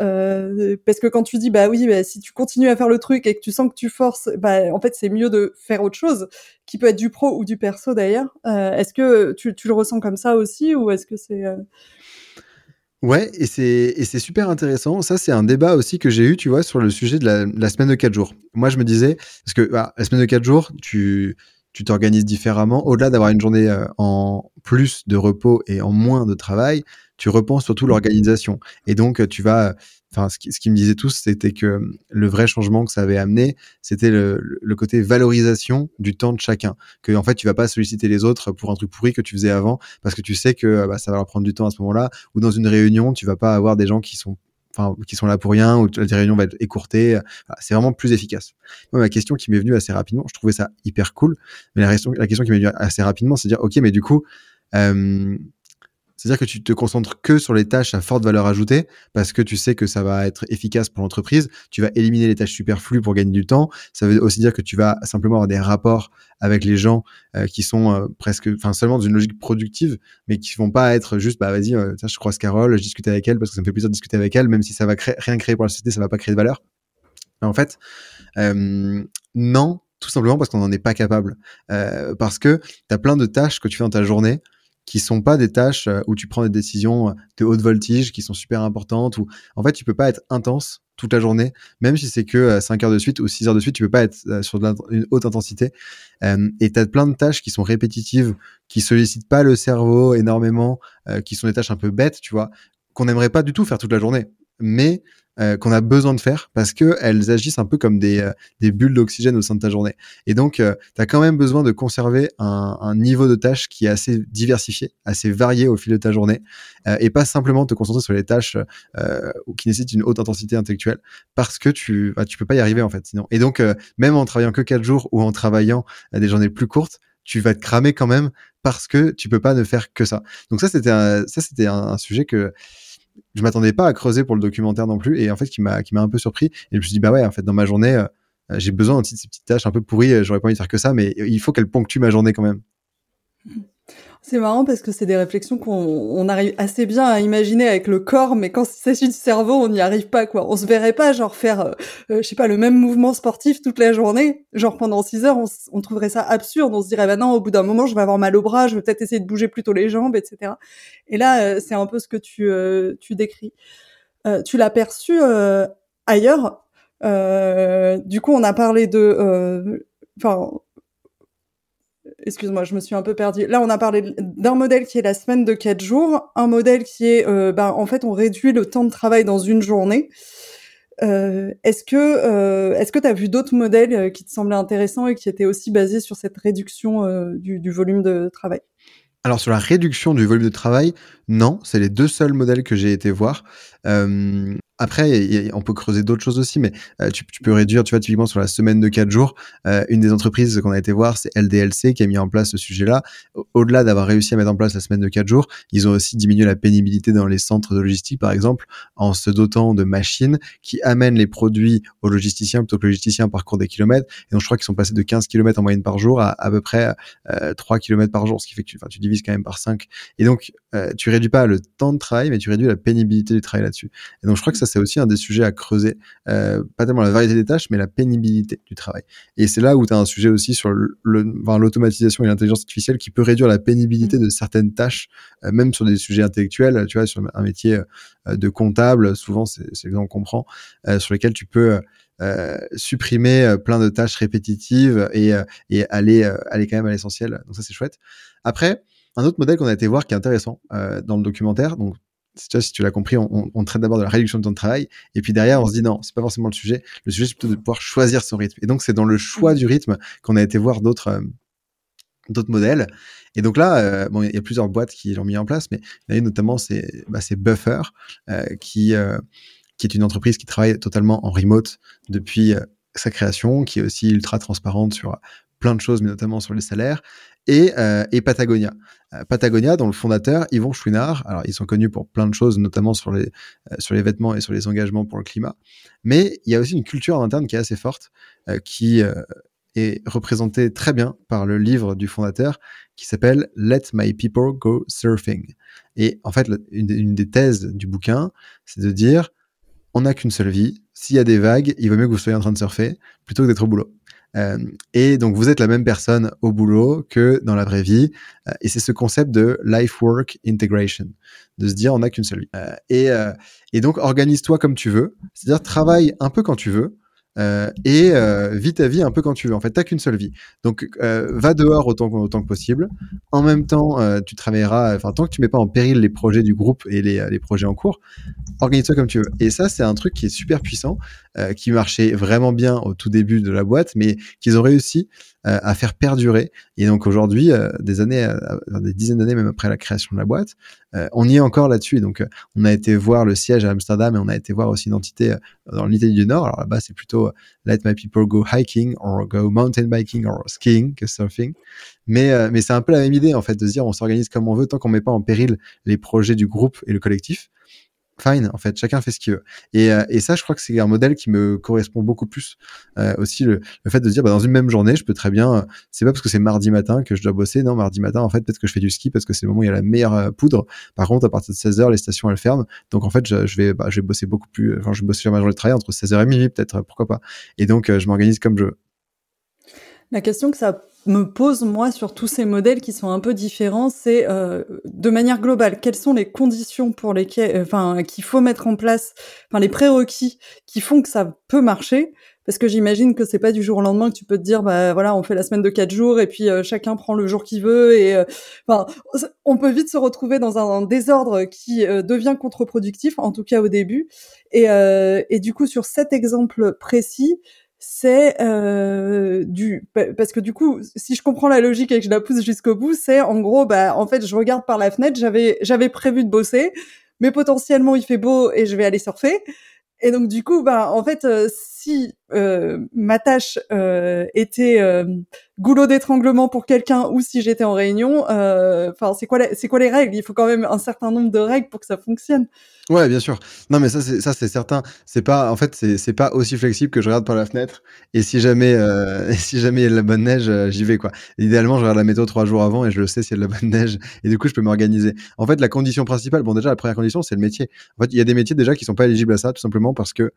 Euh, parce que quand tu dis bah oui, bah, si tu continues à faire le truc et que tu sens que tu forces, bah en fait c'est mieux de faire autre chose, qui peut être du pro ou du perso d'ailleurs. Est-ce que tu, tu, le ressens comme ça aussi ou est-ce que c'est Ouais, et c'est super intéressant. Ça, c'est un débat aussi que j'ai eu, tu vois, sur le sujet de la, la semaine de 4 jours. Moi, je me disais, parce que bah, la semaine de 4 jours, tu tu t'organises différemment. Au-delà d'avoir une journée euh, en plus de repos et en moins de travail, tu repenses surtout l'organisation. Et donc, tu vas enfin, ce qui, ce qui me disait tous, c'était que le vrai changement que ça avait amené, c'était le, le, côté valorisation du temps de chacun. Que en fait, tu vas pas solliciter les autres pour un truc pourri que tu faisais avant, parce que tu sais que bah, ça va leur prendre du temps à ce moment-là. Ou dans une réunion, tu vas pas avoir des gens qui sont enfin qui sont là pour rien ou la réunion va être écourtée c'est vraiment plus efficace moi ma question qui m'est venue assez rapidement je trouvais ça hyper cool mais la question la question qui m'est venue assez rapidement c'est de dire ok mais du coup euh, c'est-à-dire que tu te concentres que sur les tâches à forte valeur ajoutée parce que tu sais que ça va être efficace pour l'entreprise. Tu vas éliminer les tâches superflues pour gagner du temps. Ça veut aussi dire que tu vas simplement avoir des rapports avec les gens euh, qui sont euh, presque, enfin seulement dans une logique productive, mais qui vont pas être juste, bah vas-y, euh, je croise Carole, je discute avec elle parce que ça me fait plaisir de discuter avec elle, même si ça va rien créer pour la société, ça va pas créer de valeur. en fait, non, tout simplement parce qu'on n'en est pas capable. parce que tu as plein de tâches que tu fais dans ta journée qui sont pas des tâches euh, où tu prends des décisions euh, de haute voltige qui sont super importantes ou en fait tu peux pas être intense toute la journée même si c'est que 5 euh, heures de suite ou 6 heures de suite tu peux pas être sur une haute intensité. Et tu as plein de tâches qui sont répétitives qui sollicitent pas le cerveau énormément qui sont des tâches un peu bêtes tu vois qu'on n'aimerait pas du tout faire toute la journée. Mais euh, qu'on a besoin de faire parce que elles agissent un peu comme des, euh, des bulles d'oxygène au sein de ta journée. Et donc, euh, tu as quand même besoin de conserver un, niveau de tâches qui est assez diversifié, assez varié au fil de ta journée, et pas simplement te concentrer sur les tâches qui nécessitent une haute intensité intellectuelle parce que tu bah, tu peux pas y arriver en fait. Et donc, même en travaillant que 4 jours ou en travaillant des journées plus courtes, tu vas te cramer quand même parce que tu peux pas ne faire que ça. Donc ça c'était un, sujet que je m'attendais pas à creuser pour le documentaire non plus et en fait qui m'a un peu surpris et je me suis dit bah ouais en fait dans ma journée euh, j'ai besoin de ces petites tâches un peu pourries euh, j'aurais pas envie de faire que ça mais il faut qu'elles ponctuent ma journée quand même c'est marrant parce que c'est des réflexions qu'on arrive assez bien à imaginer avec le corps, mais quand il s'agit du cerveau, on n'y arrive pas, quoi. On se verrait pas, genre, faire, euh, je sais pas, le même mouvement sportif toute la journée, genre pendant six heures, on, trouverait ça absurde. On se dirait, bah non, au bout d'un moment, je vais avoir mal au bras, je vais peut-être essayer de bouger plutôt les jambes, etc. Et là, euh, c'est un peu ce que tu, euh, tu décris. tu l'as perçu ailleurs. du coup, on a parlé de, enfin, excuse-moi, je me suis un peu perdue. Là, on a parlé d'un modèle qui est la semaine de 4 jours, un modèle qui est, euh, ben, en fait, on réduit le temps de travail dans une journée. Euh, est-ce que euh, est-ce que tu as vu d'autres modèles qui te semblaient intéressants et qui étaient aussi basés sur cette réduction du, du, volume de travail? Alors sur la réduction du volume de travail, non, c'est les deux seuls modèles que j'ai été voir. Après, on peut creuser d'autres choses aussi, mais euh, tu, peux réduire, tu vois, typiquement sur la semaine de 4 jours, euh, une des entreprises qu'on a été voir, c'est LDLC qui a mis en place ce sujet-là. Au-delà d'avoir réussi à mettre en place la semaine de 4 jours, ils ont aussi diminué la pénibilité dans les centres de logistique, par exemple, en se dotant de machines qui amènent les produits aux logisticiens plutôt que le logisticien parcourt des kilomètres. Et donc, je crois qu'ils sont passés de 15 km en moyenne par jour à à peu près euh, 3 km par jour, ce qui fait que tu, tu divises quand même par 5. Et donc, euh, tu réduis pas le temps de travail, mais tu réduis la pénibilité du travail là-dessus. Et donc, je crois que ça, c'est aussi un des sujets à creuser. Euh, pas tellement la variété des tâches, mais la pénibilité du travail. Et c'est là où tu as un sujet aussi sur l'automatisation le, et l'intelligence artificielle qui peut réduire la pénibilité de certaines tâches, euh, même sur des sujets intellectuels. Tu vois, sur un métier euh, de comptable, souvent, c'est l'exemple qu'on prend, euh, sur lesquels tu peux euh, supprimer plein de tâches répétitives et, et aller, aller quand même à l'essentiel. Donc ça, c'est chouette. Après, un autre modèle qu'on a été voir qui est intéressant dans le documentaire, donc si tu l'as compris, on, on traite d'abord de la réduction de temps de travail, et puis derrière, on se dit non, c'est pas forcément le sujet. Le sujet, c'est plutôt de pouvoir choisir son rythme. Et donc, c'est dans le choix du rythme qu'on a été voir d'autres euh, d'autres modèles. Et donc là, euh, bon, il y a plusieurs boîtes qui l'ont mis en place, mais il y a notamment, c'est bah, Buffer, euh, qui qui est une entreprise qui travaille totalement en remote depuis sa création, qui est aussi ultra transparente sur plein de choses, mais notamment sur les salaires, et, euh, Patagonia. Euh, Patagonia, dont le fondateur, Yvon Chouinard, alors ils sont connus pour plein de choses, notamment sur les, euh, sur les vêtements et sur les engagements pour le climat, mais il y a aussi une culture interne qui est assez forte, qui est représentée très bien par le livre du fondateur qui s'appelle Let My People Go Surfing. Et en fait, une des thèses du bouquin, c'est de dire, on n'a qu'une seule vie, s'il y a des vagues, il vaut mieux que vous soyez en train de surfer plutôt que d'être au boulot. Euh, et donc vous êtes la même personne au boulot que dans la vraie vie. Euh, et c'est ce concept de life-work integration, de se dire on n'a qu'une seule vie. Euh, et, donc organise-toi comme tu veux, c'est-à-dire travaille un peu quand tu veux. Et vis ta vie un peu quand tu veux. En fait, t'as qu'une seule vie. Donc, va dehors autant, que possible. En même temps, tu travailleras. Enfin, tant que tu mets pas en péril les projets du groupe et les projets en cours, organise-toi comme tu veux. Et ça, c'est un truc qui est super puissant, qui marchait vraiment bien au tout début de la boîte, mais qu'ils ont réussi euh, à faire perdurer. Et donc aujourd'hui, euh, des années, euh, des dizaines d'années même après la création de la boîte, on y est encore là-dessus. Donc on a été voir le siège à Amsterdam et on a été voir aussi une entité dans l'Italie du Nord. Alors là-bas, c'est plutôt Let my people go hiking or go mountain biking or skiing que surfing. Mais, mais c'est un peu la même idée en fait de se dire on s'organise comme on veut tant qu'on met pas en péril les projets du groupe et le collectif fine, en fait, chacun fait ce qu'il veut. Et, euh, et ça, je crois que c'est un modèle qui me correspond beaucoup plus. Euh, aussi, le, le, fait de dire, bah, dans une même journée, je peux très bien, euh, c'est pas parce que c'est mardi matin que je dois bosser, non, mardi matin, en fait, peut-être que je fais du ski parce que c'est le moment où il y a la meilleure poudre. Par contre, à partir de 16h, les stations, elles ferment. Donc, en fait, je, je vais, bah, je vais bosser beaucoup plus, enfin, je vais bosser sur ma journée de travail entre 16h et minuit, peut-être, pourquoi pas. Et donc, je m'organise comme je veux. La question que ça me pose moi sur tous ces modèles qui sont un peu différents, c'est euh, de manière globale, quelles sont les conditions pour lesquelles, euh, enfin, qu'il faut mettre en place, enfin les prérequis qui font que ça peut marcher? Parce que j'imagine que c'est pas du jour au lendemain que tu peux te dire, bah voilà, on fait la semaine de quatre jours et puis euh, chacun prend le jour qu'il veut et, euh, enfin, on peut vite se retrouver dans un, désordre qui devient contre-productif, en tout cas au début. Et, et du coup, sur cet exemple précis, c'est euh, du parce que du coup si je comprends la logique et que je la pousse jusqu'au bout c'est en gros bah en fait je regarde par la fenêtre j'avais j'avais prévu de bosser mais potentiellement il fait beau et je vais aller surfer. Et donc du coup bah en fait euh, si euh, ma tâche euh, était euh, goulot d'étranglement pour quelqu'un ou si j'étais en réunion, enfin c'est quoi les règles? Il faut quand même un certain nombre de règles pour que ça fonctionne. Ouais, bien sûr. Non, mais ça c'est certain. C'est pas en fait c'est pas aussi flexible que je regarde par la fenêtre et si jamais [LAUGHS] si jamais il y a de la bonne neige, j'y vais quoi. Idéalement, je regarde la météo trois jours avant et je le sais s'il y a de la bonne neige et du coup je peux m'organiser. En fait, la condition principale, bon déjà la première condition c'est le métier. En fait, il y a des métiers déjà qui sont pas éligibles à ça tout simplement parce que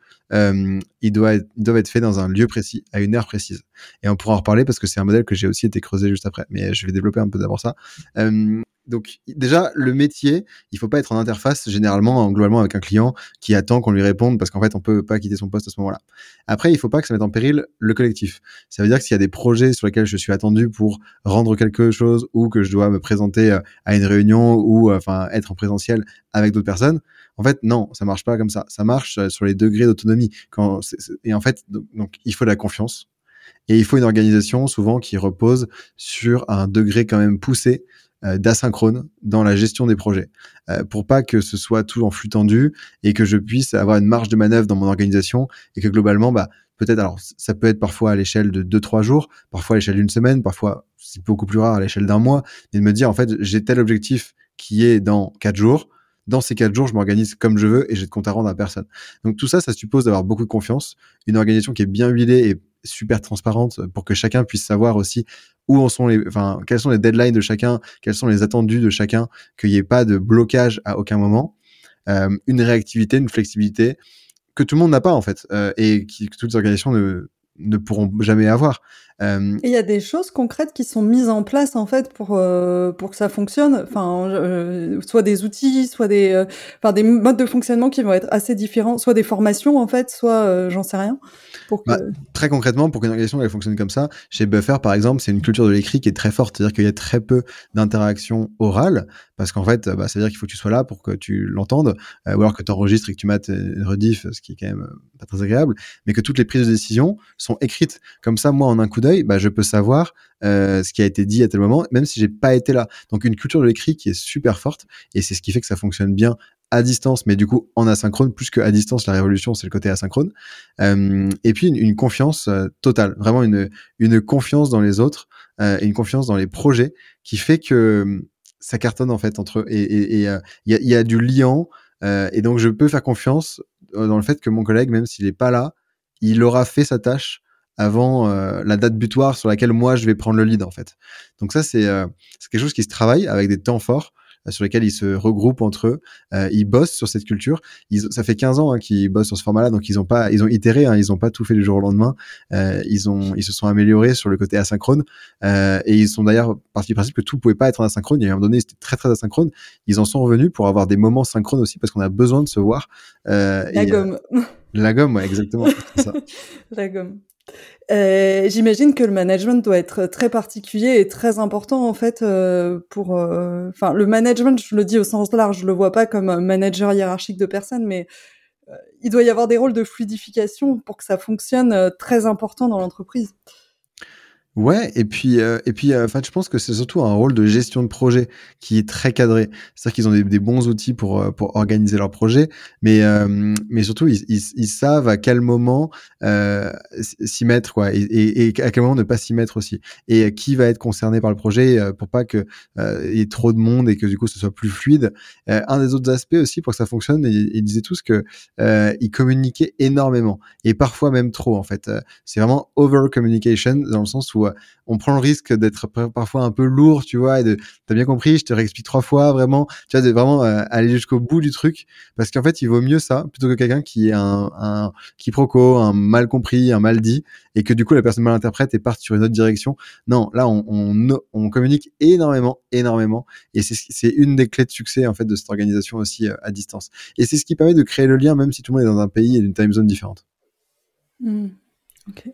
ils doivent doivent être faits dans un lieu précis à une heure précise. Et on pourra en reparler parce que c'est un modèle que j'ai aussi été creusé juste après. Mais je vais développer un peu d'abord ça. Euh, donc déjà le métier, il faut pas être en interface généralement globalement avec un client qui attend qu'on lui réponde parce qu'en fait on peut pas quitter son poste à ce moment-là. Après il faut pas que ça mette en péril le collectif. Ça veut dire que s'il y a des projets sur lesquels je suis attendu pour rendre quelque chose ou que je dois me présenter euh, à une réunion ou euh, enfin être en présentiel avec d'autres personnes, en fait non ça marche pas comme ça. Ça marche euh, sur les degrés d'autonomie. Et en fait donc il faut de la confiance et il faut une organisation souvent qui repose sur un degré quand même poussé d'asynchrone dans la gestion des projets, pour pas que ce soit tout en flux tendu et que je puisse avoir une marge de manœuvre dans mon organisation et que globalement, bah, peut-être, alors ça peut être parfois à l'échelle de 2-3 jours, parfois à l'échelle d'une semaine, parfois c'est beaucoup plus rare à l'échelle d'un mois, mais de me dire en fait j'ai tel objectif qui est dans 4 jours, dans ces 4 jours je m'organise comme je veux et j'ai de compte à rendre à personne. Donc tout ça, ça suppose d'avoir beaucoup de confiance, une organisation qui est bien huilée et super transparente pour que chacun puisse savoir aussi où en sont les, enfin, quels sont les deadlines de chacun, quels sont les attendus de chacun, qu'il n'y ait pas de blocage à aucun moment, euh, une réactivité, une flexibilité, que tout le monde n'a pas en fait euh, et que toutes les organisations ne, ne pourront jamais avoir. Euh, il y a des choses concrètes qui sont mises en place en fait pour euh, pour que ça fonctionne. Enfin, euh, soit des outils, soit des euh, enfin des modes de fonctionnement qui vont être assez différents, soit des formations en fait, soit j'en sais rien. Pour que... bah, très concrètement, pour qu'une organisation elle fonctionne comme ça, chez Buffer par exemple, c'est une culture de l'écrit qui est très forte, c'est-à-dire qu'il y a très peu d'interactions orales parce qu'en fait, bah, ça veut dire qu'il faut que tu sois là pour que tu l'entendes, ou alors que tu enregistres et que tu mates une rediff, ce qui est quand même pas très agréable, mais que toutes les prises de décision sont écrites. Comme ça, moi, en un coup d'œil, bah, je peux savoir euh, ce qui a été dit à tel moment, même si j'ai pas été là. Donc une culture de l'écrit qui est super forte, et c'est ce qui fait que ça fonctionne bien à distance, mais du coup en asynchrone, plus qu'à distance, la révolution, c'est le côté asynchrone. Euh, et puis une, confiance euh, totale, vraiment une, une confiance dans les autres, et une confiance dans les projets, qui fait que ça cartonne en fait entre eux. Et il y, a, y, a, du liant, et donc je peux faire confiance dans le fait que mon collègue, même s'il est pas là, il aura fait sa tâche avant euh, la date butoir sur laquelle moi je vais prendre le lead en fait. Donc ça c'est euh, quelque chose qui se travaille avec des temps forts euh, sur lesquels ils se regroupent entre eux, ils bossent sur cette culture. Ils, ça fait 15 ans hein, qu'ils bossent sur ce format-là, donc ils ont pas, ils ont itéré, hein, ils ont pas tout fait du jour au lendemain. ils ont, ils se sont améliorés sur le côté asynchrone et ils sont d'ailleurs partis du principe que tout pouvait pas être en asynchrone. Il y a un moment donné, c'était très très asynchrone. Ils en sont revenus pour avoir des moments synchrones aussi parce qu'on a besoin de se voir. la et, gomme. la gomme, ouais, exactement. ça. [LAUGHS] la gomme. Euh, j'imagine que le management doit être très particulier et très important en fait euh, pour. Euh, enfin, le management, je le dis au sens large, je le vois pas comme un manager hiérarchique de personnes, mais il doit y avoir des rôles de fluidification pour que ça fonctionne très important dans l'entreprise. Ouais, et puis euh, et puis euh, je pense que c'est surtout un rôle de gestion de projet qui est très cadré. C'est-à-dire qu'ils ont des, bons outils pour euh, pour organiser leur projet, mais mais surtout ils, ils, ils, savent à quel moment s'y mettre quoi et, et, et, à quel moment ne pas s'y mettre aussi. Et qui va être concerné par le projet pour pas que il y ait trop de monde et que du coup ce soit plus fluide. un des autres aspects aussi pour que ça fonctionne, ils, ils disaient tous que ils communiquaient énormément et parfois même trop en fait. C'est vraiment over communication dans le sens où on prend le risque d'être parfois un peu lourd, tu vois, et de, t'as bien compris, je te réexplique trois fois, vraiment, tu vois, de vraiment euh, aller jusqu'au bout du truc, parce qu'en fait, il vaut mieux ça plutôt que quelqu'un qui est un, un quiproquo, un mal compris, un mal dit, et que du coup la personne mal interprète et parte sur une autre direction. Non, là, on, on, communique énormément, énormément, et c'est une des clés de succès en fait de cette organisation aussi euh, à distance. Et c'est ce qui permet de créer le lien, même si tout le monde est dans un pays et d'une time zone différente. Mmh. Ok.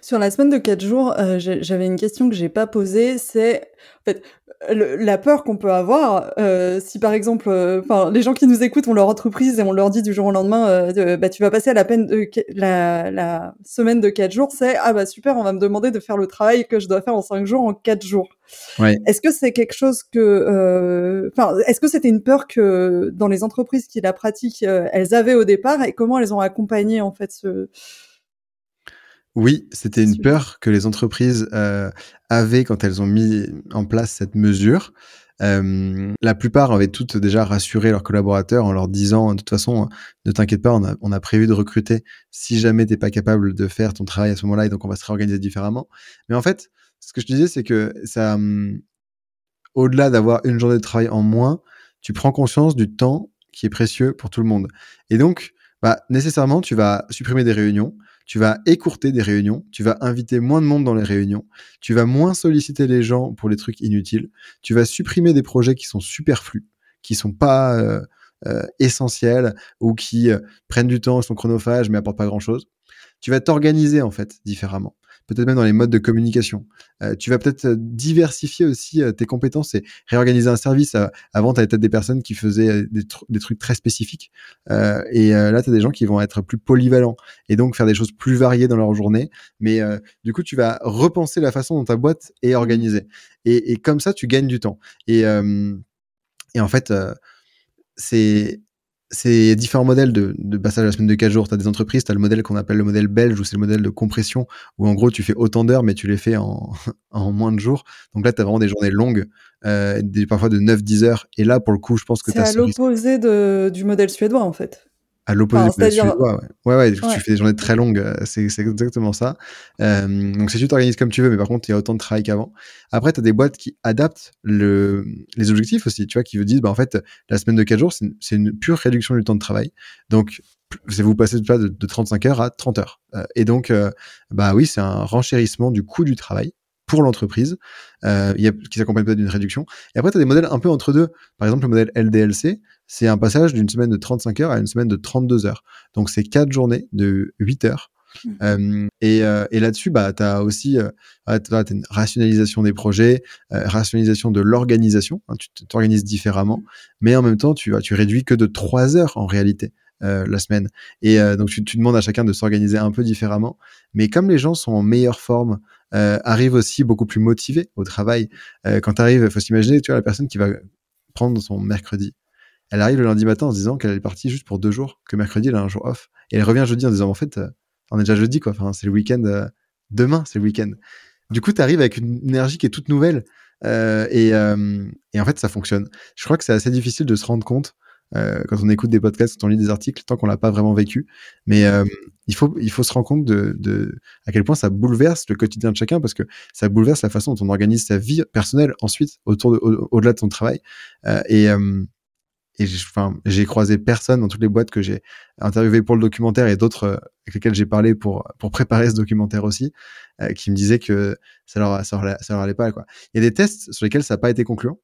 Sur la semaine de quatre jours, euh, j'avais une question que j'ai pas posée, c'est en fait la peur qu'on peut avoir euh, si par exemple, euh, les gens qui nous écoutent ont leur entreprise et on leur dit du jour au lendemain, bah tu vas passer à la peine de la, la semaine de quatre jours, c'est ah bah super, on va me demander de faire le travail que je dois faire en cinq jours en quatre jours. Ouais. Est-ce que c'est quelque chose que, enfin, est-ce que c'était une peur que dans les entreprises qui la pratiquent, elles avaient au départ et comment elles ont accompagné en fait ce oui, c'était une peur que les entreprises euh, avaient quand elles ont mis en place cette mesure. Euh, la plupart avaient toutes déjà rassuré leurs collaborateurs en leur disant de toute façon ne t'inquiète pas on a, on a, prévu de recruter. Si jamais t'es pas capable de faire ton travail à ce moment-là et donc on va se réorganiser différemment. Mais en fait ce que je te disais c'est que ça hum, au-delà d'avoir une journée de travail en moins tu prends conscience du temps qui est précieux pour tout le monde. Et donc bah nécessairement tu vas supprimer des réunions tu vas écourter des réunions, tu vas inviter moins de monde dans les réunions, tu vas moins solliciter les gens pour les trucs inutiles, tu vas supprimer des projets qui sont superflus, qui sont pas euh, euh, essentiels ou qui euh, prennent du temps, sont chronophages mais apportent pas grand chose. Tu vas t'organiser en fait différemment. Peut-être même dans les modes de communication. Euh, tu vas peut-être euh, diversifier aussi tes compétences et réorganiser un service. avant, tu avais peut-être des personnes qui faisaient des, trucs très spécifiques. et là, tu as des gens qui vont être plus polyvalents et donc faire des choses plus variées dans leur journée. Mais du coup, tu vas repenser la façon dont ta boîte est organisée. Et, comme ça, tu gagnes du temps. Et en fait, c'est c'est différents modèles de, de, passage à la semaine de 4 jours. Tu as des entreprises, tu as le modèle qu'on appelle le modèle belge, où c'est le modèle de compression, où en gros tu fais autant d'heures, mais tu les fais en, [LAUGHS] en moins de jours. Donc là, tu as vraiment des journées longues, euh, des, parfois de 9-10 heures. Et là, pour le coup, je pense que C'est à l'opposé du modèle suédois, en fait. À l'opposé du ouais. Ouais, ouais, tu fais des journées très longues, euh, c'est exactement ça. Euh, donc, c'est tu t'organises comme tu veux, mais par contre, il y a autant de travail qu'avant. Après, tu as des boîtes qui adaptent le, les objectifs aussi, tu vois, qui vous disent, bah, en fait, la semaine de 4 jours, c'est une, pure réduction du temps de travail. Donc, vous passez pas de, de 35 heures à 30 heures. Euh, et donc, euh, bah oui, c'est un renchérissement du coût du travail pour l'entreprise, euh, qui s'accompagne peut-être d'une réduction. Et après, tu as des modèles un peu entre deux. Par exemple, le modèle LDLC, c'est un passage d'une semaine de 35 heures à une semaine de 32 heures. Donc, c'est quatre journées de 8 heures. Mmh. Euh, et, euh, et là-dessus, bah, tu as aussi euh, une rationalisation des projets, rationalisation de l'organisation. Hein, tu t'organises différemment, mais en même temps, tu, tu réduis que de 3 heures en réalité. La semaine. Et donc tu, tu, demandes à chacun de s'organiser un peu différemment. Mais comme les gens sont en meilleure forme, arrivent aussi beaucoup plus motivés au travail. quand tu arrives, il faut s'imaginer, tu vois, la personne qui va prendre son mercredi. Elle arrive le lundi matin en se disant qu'elle est partie juste pour deux jours, que mercredi elle a un jour off. Et elle revient jeudi en disant en fait, on est déjà jeudi quoi. Enfin, c'est le week-end. demain, c'est le week-end. Du coup, tu arrives avec une énergie qui est toute nouvelle. Euh, et, euh, en fait, ça fonctionne. Je crois que c'est assez difficile de se rendre compte euh, quand on écoute des podcasts, quand on lit des articles, tant qu'on l'a pas vraiment vécu. Mais euh, il faut il faut se rendre compte de, à quel point ça bouleverse le quotidien de chacun parce que ça bouleverse la façon dont on organise sa vie personnelle ensuite autour de au-delà de son travail. Euh, et et j'ai croisé personne dans toutes les boîtes que j'ai interviewé pour le documentaire et d'autres avec lesquels j'ai parlé pour pour préparer ce documentaire aussi, qui me disaient que ça leur ça leur, ça leur allait pas quoi. Il y a des tests sur lesquels ça n'a pas été concluant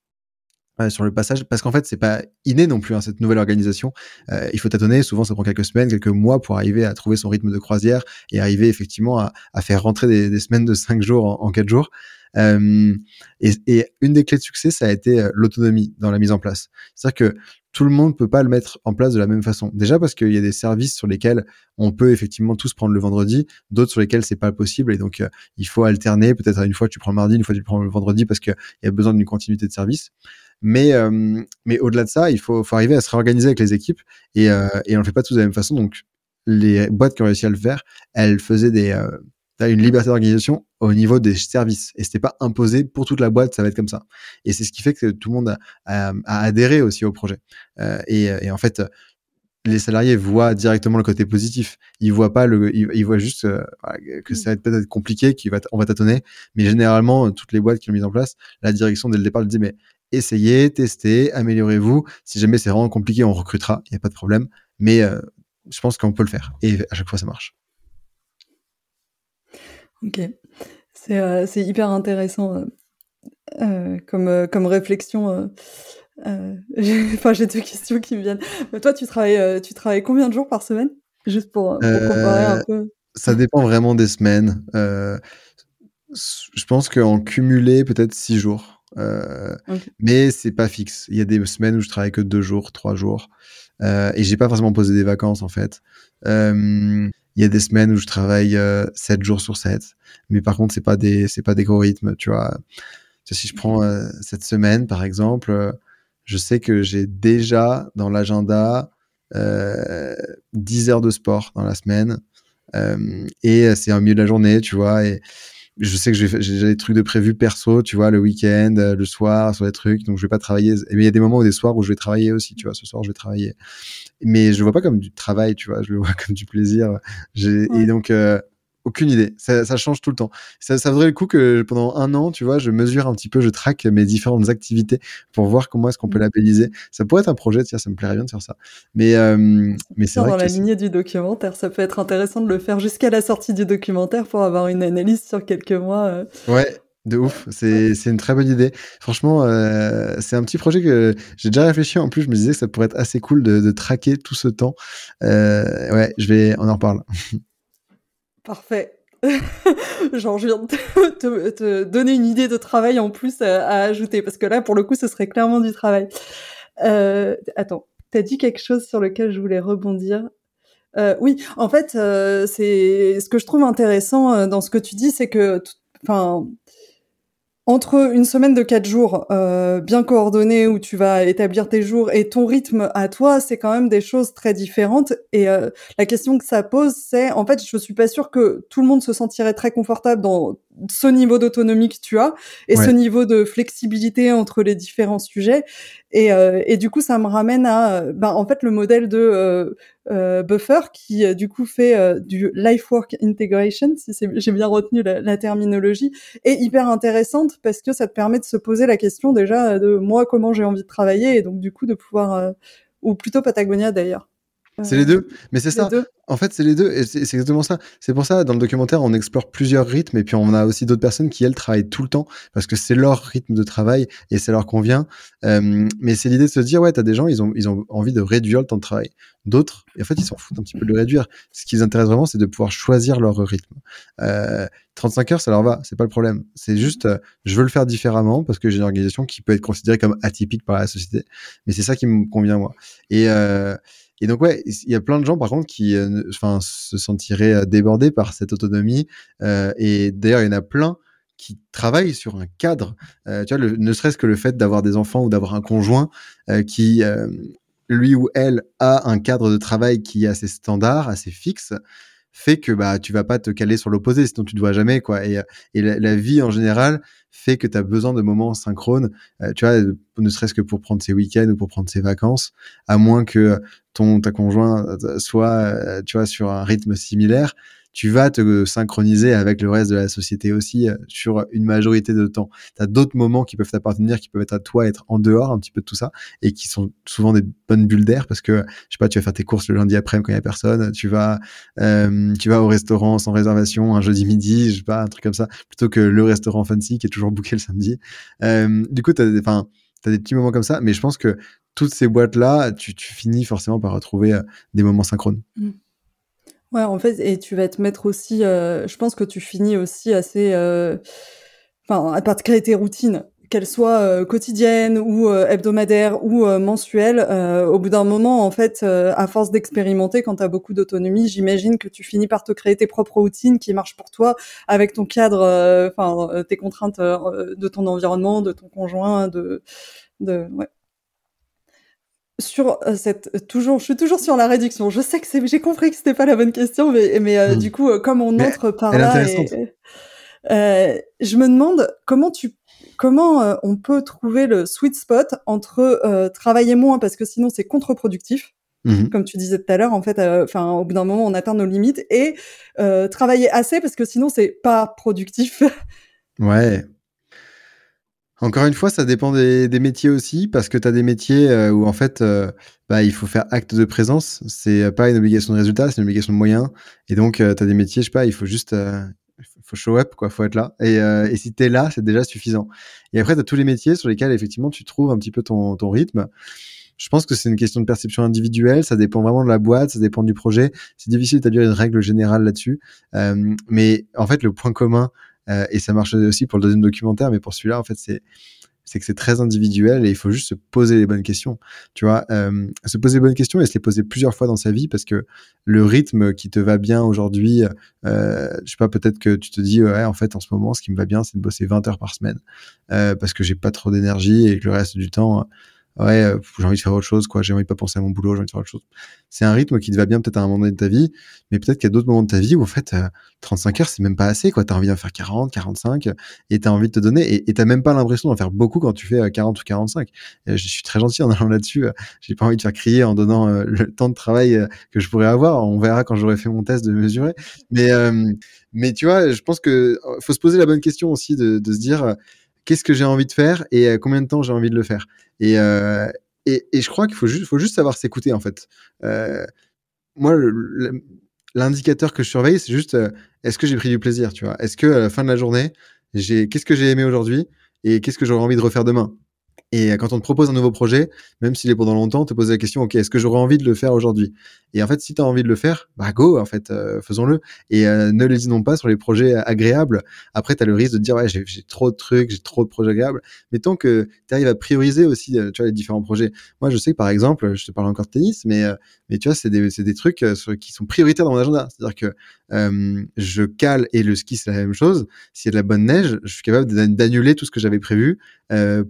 sur le passage, parce qu'en fait, c'est pas inné non plus hein, cette nouvelle organisation. Euh, il faut tâtonner. Souvent, ça prend quelques semaines, quelques mois pour arriver à trouver son rythme de croisière et arriver effectivement à, à faire rentrer des, des, semaines de cinq jours en, en quatre jours. Euh, et, une des clés de succès, ça a été euh, l'autonomie dans la mise en place. C'est-à-dire que tout le monde peut pas le mettre en place de la même façon. Déjà parce qu'il y a des services sur lesquels on peut effectivement tous prendre le vendredi, d'autres sur lesquels c'est pas possible et donc euh, il faut alterner. Peut-être une fois tu prends le mardi, une fois tu prends le vendredi parce qu'il y a besoin d'une continuité de service. Mais, mais au-delà de ça, il faut, arriver à se réorganiser avec les équipes et, et on le fait pas tous de la même façon. Donc, les boîtes qui ont réussi à le faire, elles faisaient des, une liberté d'organisation au niveau des services et c'était pas imposé pour toute la boîte ça va être comme ça et c'est ce qui fait que tout le monde a, a, adhéré aussi au projet euh, et, et, en fait les salariés voient directement le côté positif ils voient pas le ils, voient juste euh, que ça va être peut-être compliqué qu'on va on va tâtonner mais généralement toutes les boîtes qui l'ont mis en place la direction dès le départ dit mais essayez, testez, améliorez-vous. Si jamais c'est vraiment compliqué, on recrutera, il n'y a pas de problème. Mais euh, je pense qu'on peut le faire. Et à chaque fois, ça marche. Ok. C'est euh, hyper intéressant euh, euh comme, euh, comme réflexion. [LAUGHS] enfin, j'ai deux questions qui me viennent. toi, tu travailles, tu travailles combien de jours par semaine? Juste pour, pour comparer un peu. Ça dépend vraiment des semaines. je pense qu'en cumulé, peut-être six jours. Euh, Mais c'est pas fixe. Il y a des semaines où je travaille que deux jours, trois jours, euh, et j'ai pas forcément posé des vacances en fait. Euh, il y a des semaines où je travaille euh, sept jours sur 7 mais par contre c'est pas des c'est pas des gros rythmes, tu vois. Si je prends euh, cette semaine par exemple, je sais que j'ai déjà dans l'agenda 10 heures de sport dans la semaine. et c'est au milieu de la journée, tu vois, et je sais que j'ai des trucs de prévu perso, tu vois, le week-end, euh, le soir, sur des trucs, donc je vais pas travailler. Mais il y a des moments ou des soirs où je vais travailler aussi, tu vois. Ce soir, je vais travailler, mais je le vois pas comme du travail, tu vois. Je le [LAUGHS] vois comme du plaisir. Et donc, euh, aucune idée. Ça, ça, change tout le temps. Ça, ça vaudrait le coup que pendant un an, tu vois, je mesure un petit peu, je traque mes différentes activités pour voir comment est-ce qu'on peut mmh. labelliser. Ça pourrait être un projet, tiens, ça me plairait bien de faire ça. Mais, euh, mais c'est vrai dans la lignée du documentaire, ça peut être intéressant de le faire jusqu'à la sortie du documentaire pour avoir une analyse sur quelques mois. Euh. Ouais. De ouf, c'est c'est une très bonne idée. Franchement, euh, c'est un petit projet que j'ai déjà réfléchi. En plus, je me disais que ça pourrait être assez cool de, de traquer tout ce temps. Euh, ouais, je vais, on en reparle. [LAUGHS] Parfait. [LAUGHS] Genre, je viens de te, donner une idée de travail en plus à, ajouter, parce que là, pour le coup, ce serait clairement du travail. Euh, attends, t'as dit quelque chose sur lequel je voulais rebondir? Euh, oui, en fait, euh, c'est ce que je trouve intéressant dans ce que tu dis, c'est que, enfin, entre une semaine de quatre jours euh, bien coordonnée où tu vas établir tes jours et ton rythme à toi, c'est quand même des choses très différentes. Et euh, la question que ça pose, c'est en fait, je suis pas sûre que tout le monde se sentirait très confortable dans ce niveau d'autonomie que tu as et ce niveau de flexibilité entre les différents sujets. Et, euh, et du coup, ça me ramène à, ben, en fait, le modèle de euh, euh Buffer qui, euh, du coup, fait euh, du life work integration, si j'ai bien retenu la, la, terminologie, est hyper intéressante parce que ça te permet de se poser la question déjà de moi, comment j'ai envie de travailler et donc, du coup, de pouvoir, ou plutôt Patagonia d'ailleurs. C'est les deux, mais c'est ça. En fait, c'est les deux, et c'est exactement ça. C'est pour ça, dans le documentaire, on explore plusieurs rythmes, et puis on a aussi d'autres personnes qui, elles, travaillent tout le temps, parce que c'est leur rythme de travail, et ça leur convient. Euh, mais c'est l'idée de se dire, ouais, t'as des gens, ils ont, ils ont envie de réduire le temps de travail. D'autres, en fait, ils s'en foutent un petit peu de le réduire. Ce qui les intéresse vraiment, c'est de pouvoir choisir leur rythme. Euh, 35 heures, ça leur va, c'est pas le problème. C'est juste, euh, je veux le faire différemment, parce que j'ai une organisation qui peut être considérée comme atypique par la société. Mais c'est ça qui me convient, moi. Et, euh, et donc ouais, il y a plein de gens par contre qui, euh, enfin, se sentiraient euh, débordés par cette autonomie. Euh, et d'ailleurs, il y en a plein qui travaillent sur un cadre. Tu vois, ne serait-ce que le fait d'avoir des enfants ou d'avoir un conjoint qui, lui ou elle, a un cadre de travail qui est assez standard, assez fixe fait que bah tu vas pas te caler sur l'opposé sinon tu ne vois jamais quoi. Et, et la, vie en général fait que tu as besoin de moments synchrones euh, tu vois ne serait-ce que pour prendre ses week-ends ou pour prendre ses vacances à moins que ton ta conjoint euh, soit euh, tu vois sur un rythme similaire tu vas te synchroniser avec le reste de la société aussi euh, sur une majorité de temps. Tu as d'autres moments qui peuvent t'appartenir, qui peuvent être à toi, être en dehors un petit peu de tout ça, et qui sont souvent des bonnes bulles d'air parce que, je sais pas, tu vas faire tes courses le lundi après quand il y a personne, tu vas, euh, tu vas au restaurant sans réservation un jeudi midi, je sais pas, un truc comme ça, plutôt que le restaurant fancy qui est toujours booké le samedi. Euh, du coup, tu as, des petits moments comme ça, mais je pense que toutes ces boîtes-là, tu, finis forcément par retrouver des moments synchrones. Mmh. Ouais, en fait, et tu vas te mettre aussi, euh, je pense que tu finis aussi assez, euh, enfin, à part créer tes routines, qu'elles soient euh, quotidiennes ou hebdomadaires ou euh, mensuelles, au bout d'un moment, en fait, à force d'expérimenter, quand tu beaucoup d'autonomie, j'imagine que tu finis par te créer tes propres routines qui marchent pour toi, avec ton cadre, enfin, tes contraintes de ton environnement, de ton conjoint, de, de, ouais sur euh, cette euh, toujours je suis toujours sur la réduction. Je sais que c'est j'ai compris que c'était pas la bonne question mais mais euh, hmm. du coup comme on entre par là euh, je me demande comment tu comment on peut trouver le sweet spot entre travailler moins parce que sinon c'est contre-productif. Mmh comme tu disais tout à l'heure en fait enfin au bout d'un moment on atteint nos limites et travailler assez parce que sinon c'est pas productif. Ouais encore une fois, ça dépend des, des métiers aussi, parce que tu as des métiers euh, où en fait, euh, bah, il faut faire acte de présence. C'est pas une obligation de résultat, c'est une obligation de moyens. Et donc, euh, tu as des métiers, je sais pas, il faut juste, faut show up, quoi, faut être là. Et, et si tu es là, c'est déjà suffisant. Et après, tu as tous les métiers sur lesquels effectivement tu trouves un petit peu ton, ton rythme. Je pense que c'est une question de perception individuelle, ça dépend vraiment de la boîte, ça dépend du projet. C'est difficile d'établir une règle générale là-dessus. mais en fait, le point commun euh, et ça marche aussi pour le deuxième documentaire, mais pour celui-là, en fait, c'est c'est que c'est très individuel et il faut juste se poser les bonnes questions. Tu vois, euh, se poser les bonnes questions et se les poser plusieurs fois dans sa vie parce que le rythme qui te va bien aujourd'hui, euh, je sais pas, peut-être que tu te dis, en fait, en ce moment, ce qui me va bien, c'est de bosser 20 heures par semaine euh, parce que j'ai pas trop d'énergie et que le reste du temps, ouais, euh, j'ai envie de faire autre chose, quoi. J'ai envie de pas penser à mon boulot, j'ai envie de faire autre chose. C'est un rythme qui te va bien peut-être à un moment donné de ta vie, mais peut-être qu'il y a d'autres moments de ta vie où en fait, 35 euh, heures, c'est même pas assez, quoi. T'as envie d'en faire 40, 45, et t'as envie de te donner, et t'as même pas l'impression d'en faire beaucoup quand tu fais 40 euh, ou 45. je suis très gentil en allant là-dessus. j'ai pas envie de faire crier en donnant le temps de travail que je pourrais avoir. On verra quand j'aurai fait mon test de mesurer. Mais, mais tu vois, je pense que faut se poser la bonne question aussi de se dire, qu'est-ce que j'ai envie de faire et combien de temps j'ai envie de le faire. Et, euh, et, et, je crois qu'il faut juste, faut juste savoir s'écouter en fait. Euh, moi, l'indicateur que je surveille, c'est juste euh, est-ce que j'ai pris du plaisir, tu vois? Est-ce que à la fin de la journée, qu'est-ce que j'ai aimé aujourd'hui et qu'est-ce que j'aurais envie de refaire demain? Et quand on te propose un nouveau projet, même s'il est pendant longtemps, te poser la question, OK, est-ce que j'aurais envie de le faire aujourd'hui? Et en fait, si tu as envie de le faire, bah go, en fait, euh, faisons-le. Et euh, ne lésinons pas sur les projets agréables. Après, tu as le risque de dire, ouais, j'ai trop de trucs, j'ai trop de projets agréables. Mais tant que tu arrives à prioriser aussi, euh, tu vois, les différents projets. Moi, je sais que par exemple, je te parle encore de tennis, mais, mais tu vois, c'est des, des trucs qui sont prioritaires dans mon agenda. C'est-à-dire que je cale et le ski, c'est la même chose. S'il y a de la bonne neige, je suis capable d'annuler tout ce que j'avais prévu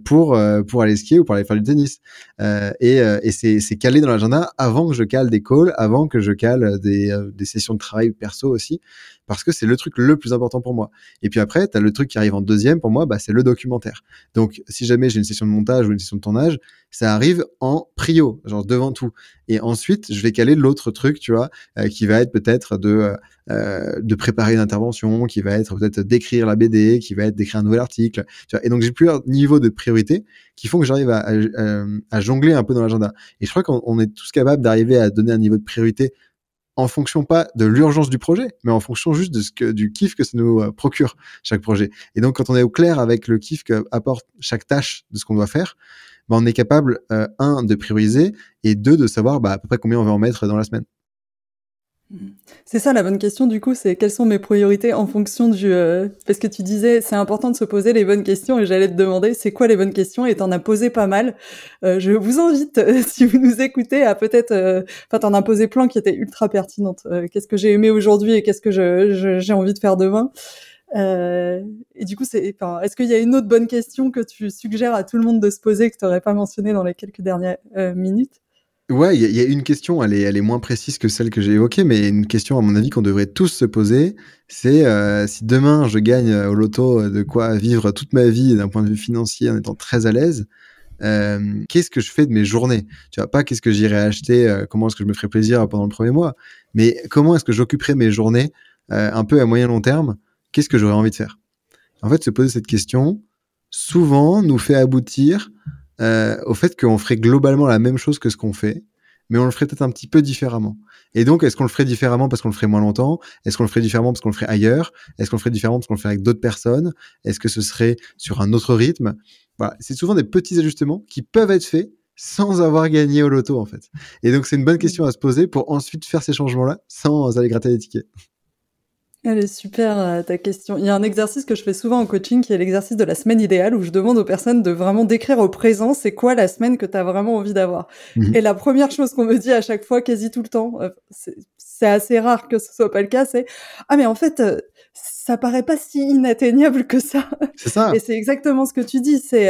pour pour aller skier ou pour aller faire du tennis. Euh, et, euh, et c'est, calé dans l'agenda avant que je cale des calls, avant que je cale des, euh, des sessions de travail perso aussi, parce que c'est le truc le plus important pour moi. Et puis après, tu as le truc qui arrive en deuxième pour moi, bah, c'est le documentaire. Donc si jamais j'ai une session de montage ou une session de tournage, ça arrive en prio, genre devant tout. Et ensuite, je vais caler l'autre truc, tu vois, qui va être peut-être de euh, de préparer une intervention, qui va être peut-être d'écrire la BD, qui va être d'écrire un nouvel article. Et donc j'ai plusieurs niveaux de priorité qui font que j'arrive à, à, jongler un peu dans l'agenda. Et je crois qu'on est tous capables d'arriver à donner un niveau de priorité en fonction pas de l'urgence du projet, mais en fonction juste de ce que, du kiff que ça nous euh, procure chaque projet. Et donc, quand on est au clair avec le kiff que apporte chaque tâche de ce qu'on doit faire, ben, on est capable, euh, un, de prioriser et deux, de savoir bah, à peu près combien on va en mettre dans la semaine. C'est ça la bonne question du coup, c'est quelles sont mes priorités en fonction du... Euh, parce que tu disais, c'est important de se poser les bonnes questions et j'allais te demander, c'est quoi les bonnes questions et t'en as posé pas mal. Euh, je vous invite, [LAUGHS] si vous nous écoutez, à peut-être... Euh, enfin, t'en as posé plein qui étaient ultra pertinentes. qu'est-ce que j'ai aimé aujourd'hui et qu'est-ce que j'ai envie de faire demain? Et du coup, c'est, enfin, est-ce qu'il y a une autre bonne question que tu suggères à tout le monde de se poser que tu n'aurais pas mentionné dans les quelques dernières minutes? Ouais, il y, a une question, elle est, elle est moins précise que celle que j'ai évoquée, mais une question à mon avis qu'on devrait tous se poser, c'est euh, si demain je gagne au loto de quoi vivre toute ma vie d'un point de vue financier en étant très à l'aise, euh, qu'est-ce que je fais de mes journées? Tu vois, pas qu'est-ce que j'irai acheter, euh, comment est-ce que je me ferai plaisir pendant le premier mois, mais comment est-ce que j'occuperai mes journées un peu à moyen long terme? Qu'est-ce que j'aurais envie de faire? En fait, se poser cette question, souvent nous fait aboutir euh, au fait qu'on ferait globalement la même chose que ce qu'on fait, mais on le ferait peut-être un petit peu différemment. Et donc, est-ce qu'on le ferait différemment parce qu'on le ferait moins longtemps? Est-ce qu'on le ferait différemment parce qu'on le ferait ailleurs? Est-ce qu'on le ferait différemment parce qu'on le ferait avec d'autres personnes? Est-ce que ce serait sur un autre rythme? Voilà, c'est souvent des petits ajustements qui peuvent être faits sans avoir gagné au loto en fait. Et donc c'est une bonne question à se poser pour ensuite faire ces changements-là sans aller gratter les tickets. Elle est super euh, ta question. Il y a un exercice que je fais souvent en coaching qui est l'exercice de la semaine idéale où je demande aux personnes de vraiment décrire au présent c'est quoi la semaine que tu as vraiment envie d'avoir. Mhm. Et la première chose qu'on me dit à chaque fois, quasi tout le temps, euh, c'est assez rare que ce soit pas le cas, c'est ah mais en fait euh, ça paraît pas si inatteignable que ça. C'est ça. Et c'est exactement ce que tu dis. C'est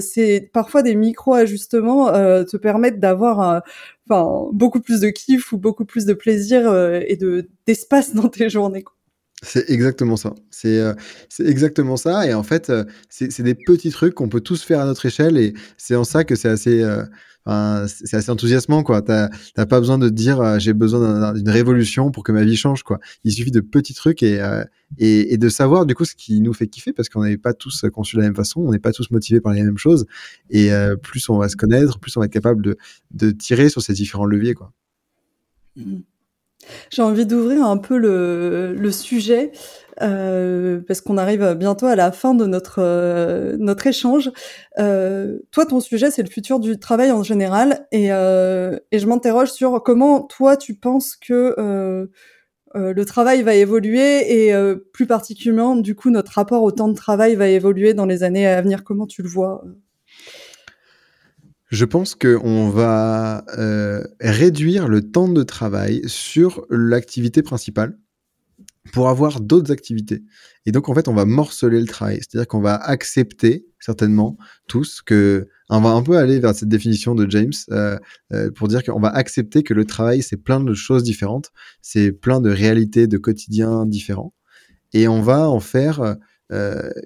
c'est parfois des micro ajustements te permettent d'avoir beaucoup plus de kiff ou beaucoup plus de plaisir et de d'espace [LAUGHS] dans tes journées. C'est exactement ça. C'est euh, c'est exactement ça. Et en fait, euh, c'est des petits trucs qu'on peut tous faire à notre échelle. Et c'est en ça que c'est assez, euh, enthousiasmant. quoi. T'as pas besoin de dire j'ai besoin d'une révolution pour que ma vie change. quoi. Il suffit de petits trucs et, de savoir du coup ce qui nous fait kiffer parce qu'on n'est pas tous conçus de la même façon, on n'est pas tous motivés par les mêmes choses. Et plus on va se connaître, plus on va être capable de, de tirer sur ces différents leviers. quoi. Mmh. J'ai envie d'ouvrir un peu le, le sujet euh, parce qu'on arrive bientôt à la fin de notre euh, notre échange. Euh, toi, ton sujet, c'est le futur du travail en général, et, euh, et je m'interroge sur comment toi tu penses que euh, le travail va évoluer et plus particulièrement, du coup, notre rapport au temps de travail va évoluer dans les années à venir. Comment tu le vois? Je pense qu'on va euh, réduire le temps de travail sur l'activité principale pour avoir d'autres activités. Et donc, en fait, on va morceler le travail. C'est-à-dire qu'on va accepter, certainement, tous, que on va un peu aller vers cette définition de James euh, euh, pour dire qu'on va accepter que le travail, c'est plein de choses différentes, c'est plein de réalités, de quotidiens différents. Et on va en faire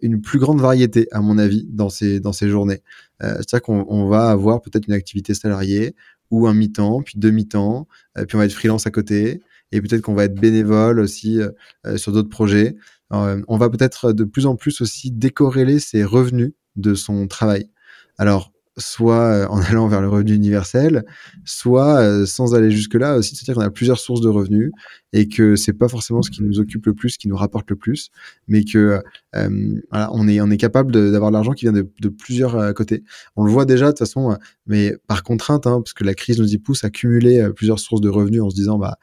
une plus grande variété, à mon avis, dans ces, dans ces journées. Euh, C'est-à-dire qu'on on va avoir peut-être une activité salariée ou un mi-temps, puis deux mi-temps, euh, puis on va être freelance à côté, et peut-être qu'on va être bénévole aussi euh, sur d'autres projets. on va peut-être de plus en plus aussi décorréler ses revenus de son travail. Alors, soit en [LAUGHS] allant vers le revenu universel, soit sans aller jusque-là aussi, c'est-à-dire qu'on a plusieurs sources de revenus et que c'est pas forcément ce qui nous occupe le plus, ce qui nous rapporte le plus, mais que euh, on est on est capable d'avoir l'argent qui vient de, de plusieurs côtés. On le voit déjà de toute façon, mais par contrainte, hein, parce que la crise nous y pousse à cumuler plusieurs sources de revenus en se disant bah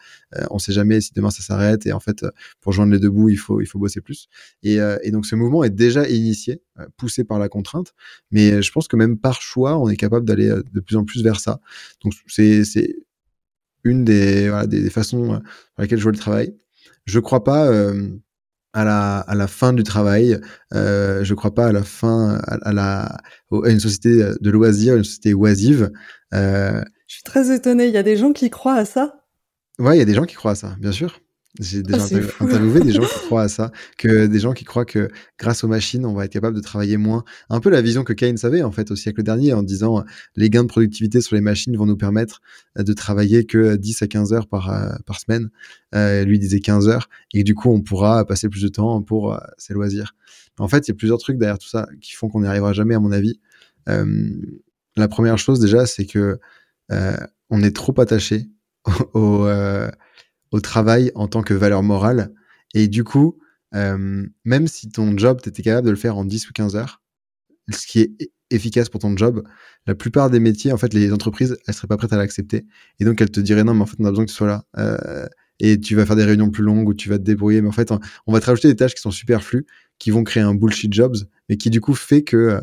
on sait jamais si demain ça s'arrête et en fait pour joindre les deux bouts il faut il faut bosser plus. Et, et donc ce mouvement est déjà initié, poussé par la contrainte, mais je pense que même par choix on est capable d'aller euh, de plus en plus vers ça. Donc c'est une des, des, façons euh, par lesquelles je vois le travail. Je crois pas euh, à la, à la fin du travail. Euh, je crois pas à la fin, à, la, à une société de loisirs, une société oisive. je suis très étonné. Il y a des gens qui croient à ça? Ouais, il y a des gens qui croient à ça, bien sûr. J'ai déjà ah, interviewé des gens qui [LAUGHS] croient à ça, que des gens qui croient que grâce aux machines, on va être capable de travailler moins. Un peu la vision que Keynes avait en fait au siècle dernier en disant les gains de productivité sur les machines vont nous permettre euh, de travailler que 10 à 15 heures par, euh, par semaine. Euh, lui disait 15 heures et du coup on pourra passer plus de temps pour euh, ses loisirs. En fait, il y a plusieurs trucs derrière tout ça qui font qu'on n'y arrivera jamais à mon avis. la première chose déjà, c'est que on est trop attaché [LAUGHS] au, au travail en tant que valeur morale. Et du coup, euh, même si ton job, tu étais capable de le faire en 10 ou 15 heures, ce qui est efficace pour ton job, la plupart des métiers, en fait, les entreprises, elles seraient pas prêtes à l'accepter. Et donc, elles te diraient non, mais en fait, on a besoin que tu sois là. Euh, et tu vas faire des réunions plus longues ou tu vas te débrouiller. Mais en fait, on va te rajouter des tâches qui sont superflues, qui vont créer un bullshit jobs, mais qui du coup fait que euh,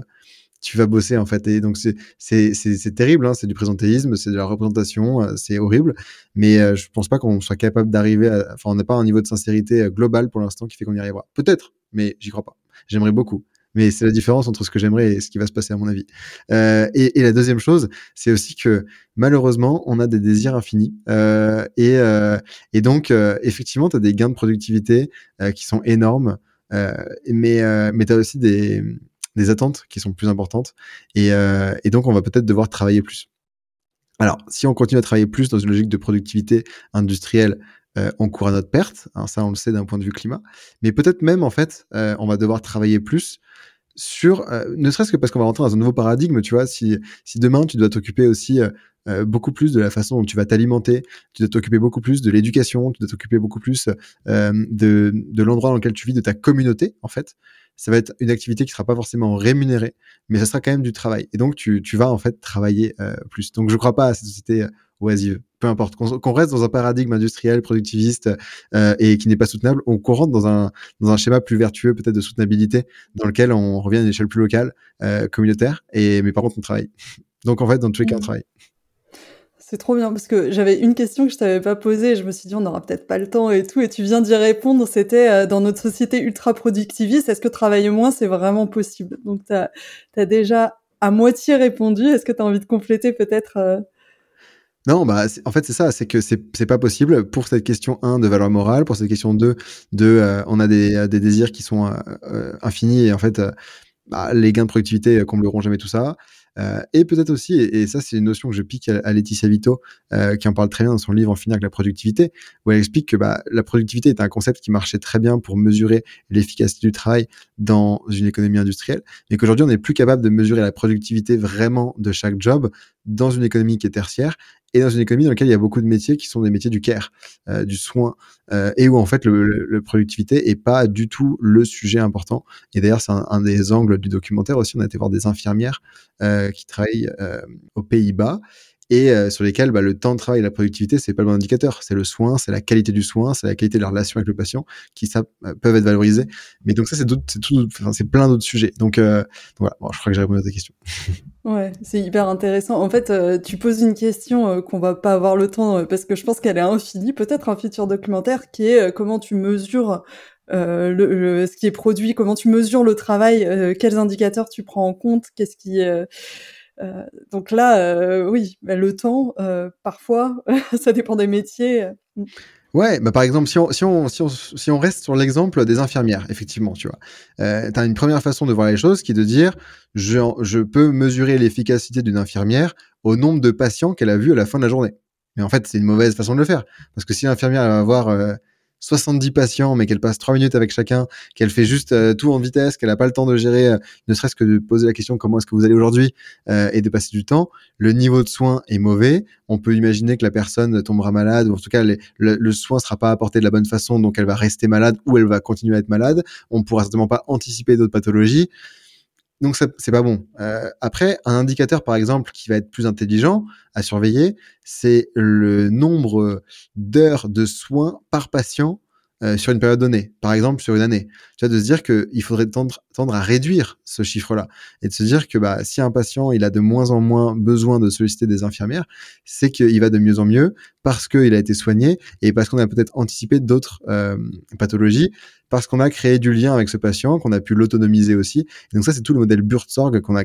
tu vas bosser en fait. Et donc c'est terrible, hein, c'est du présentéisme, c'est de la représentation, euh, c'est horrible. Mais euh, je pense pas qu'on soit capable d'arriver. Enfin, on n'a pas un niveau de sincérité euh, global pour l'instant qui fait qu'on y arrivera. Peut-être, mais j'y crois pas. J'aimerais beaucoup. Mais c'est la différence entre ce que j'aimerais et ce qui va se passer à mon avis. Euh, et, et, la deuxième chose, c'est aussi que malheureusement, on a des désirs infinis. Et, et donc, effectivement, tu as des gains de productivité qui sont énormes. mais mais tu as aussi des, des attentes qui sont plus importantes. Et, euh, et donc, on va peut-être devoir travailler plus. Alors, si on continue à travailler plus dans une logique de productivité industrielle, euh, on court à notre perte. Hein, ça, on le sait d'un point de vue climat. Mais peut-être même, en fait, euh, on va devoir travailler plus sur, ne serait-ce que parce qu'on va rentrer dans un nouveau paradigme, tu vois, si, demain tu dois t'occuper aussi beaucoup plus de la façon dont tu vas t'alimenter, tu dois t'occuper beaucoup plus de l'éducation, tu dois t'occuper beaucoup plus de l'endroit dans lequel tu vis, de ta communauté, en fait, ça va être une activité qui sera pas forcément rémunérée, mais ça sera quand même du travail. Et donc, tu, tu vas en fait travailler euh, plus. Donc, je crois pas à cette société euh, oisive. Peu importe. Qu'on reste dans un paradigme industriel, productiviste euh, et qui n'est pas soutenable, on qu'on rentre dans un, dans un schéma plus vertueux peut-être de soutenabilité, dans lequel on revient à une échelle plus locale, euh, communautaire, et mais par contre, on travaille. Donc, en fait, dans tous les cas, on mmh. travaille. C'est trop bien parce que j'avais une question que je t'avais pas posée. Je me suis dit on n'aura peut-être pas le temps et tout. Et tu viens d'y répondre. C'était euh, dans notre société ultra productiviste. Est-ce que travailler moins c'est vraiment possible? Donc tu as, déjà à moitié répondu. Est-ce que tu as envie de compléter peut-être euh? Non, bah en fait c'est ça, c'est que c'est pas possible pour cette question 1 de valeur morale, pour cette question 2 de euh, on a des, des désirs qui sont infinis et en fait bah, les gains de productivité combleront jamais tout ça. Euh, et peut-être aussi, et, ça c'est une notion que je pique à, Laetitia Vito, euh, qui en parle très bien dans son livre En finir avec la productivité, où elle explique que bah, la productivité est un concept qui marchait très bien pour mesurer l'efficacité du travail dans une économie industrielle, mais qu'aujourd'hui on n'est plus capable de mesurer la productivité vraiment de chaque job dans une économie qui est tertiaire et dans une économie dans laquelle il y a beaucoup de métiers qui sont des métiers du care, euh, du soin, euh, et où en fait le, productivité est pas du tout le sujet important. Et d'ailleurs, c'est un, des angles du documentaire aussi. On a été voir des infirmières euh, qui travaillent aux Pays-Bas et euh, sur lesquels bah, le temps de travail et la productivité, c'est pas le bon indicateur. C'est le soin, c'est la qualité du soin, c'est la qualité de la relation avec le patient qui ça euh, peuvent être valorisés. Mais donc ça, c'est c'est plein d'autres sujets. Donc, euh, voilà, bon, je crois que j'ai répondu à ta question. [LAUGHS] Ouais, c'est hyper intéressant. En fait, tu poses une question qu'on va pas avoir le temps parce que je pense qu'elle est infinie. Peut-être un futur documentaire qui est comment tu mesures euh, ce qui est produit, comment tu mesures le travail, euh, quels indicateurs tu prends en compte, qu'est-ce qui euh, euh, donc là, euh, oui, le temps, euh, parfois, [LAUGHS] ça dépend des métiers. Ouais, bah par exemple, si on, si on, si on, si on reste sur l'exemple des infirmières, effectivement, tu vois, tu as une première façon de voir les choses qui est de dire je, je peux mesurer l'efficacité d'une infirmière au nombre de patients qu'elle a vus à la fin de la journée. Mais en fait, c'est une mauvaise façon de le faire. Parce que si l'infirmière va avoir 70 patients, mais qu'elle passe 3 minutes avec chacun, qu'elle fait juste euh, tout en vitesse, qu'elle n'a pas le temps de gérer, euh, ne serait-ce que de poser la question comment est-ce que vous allez aujourd'hui euh, et de passer du temps, le niveau de soin est mauvais. On peut imaginer que la personne tombera malade, ou en tout cas le, le, soin sera pas apporté de la bonne façon, donc elle va rester malade ou elle va continuer à être malade. On pourra certainement pas anticiper d'autres pathologies. Donc c'est pas bon. Euh, après, un indicateur par exemple qui va être plus intelligent à surveiller, c'est le nombre d'heures de soins par patient euh, sur une période donnée, par exemple sur une année. Tu vois, de se dire qu'il faudrait tendre, à réduire ce chiffre-là et de se dire que bah, si un patient il a de moins en moins besoin de solliciter des infirmières, c'est qu'il va de mieux en mieux parce qu'il a été soigné et parce qu'on a peut-être anticipé d'autres euh, pathologies, parce qu'on a créé du lien avec ce patient, qu'on a pu l'autonomiser aussi. Et donc ça, c'est tout le modèle Buurtzorg qu'on a,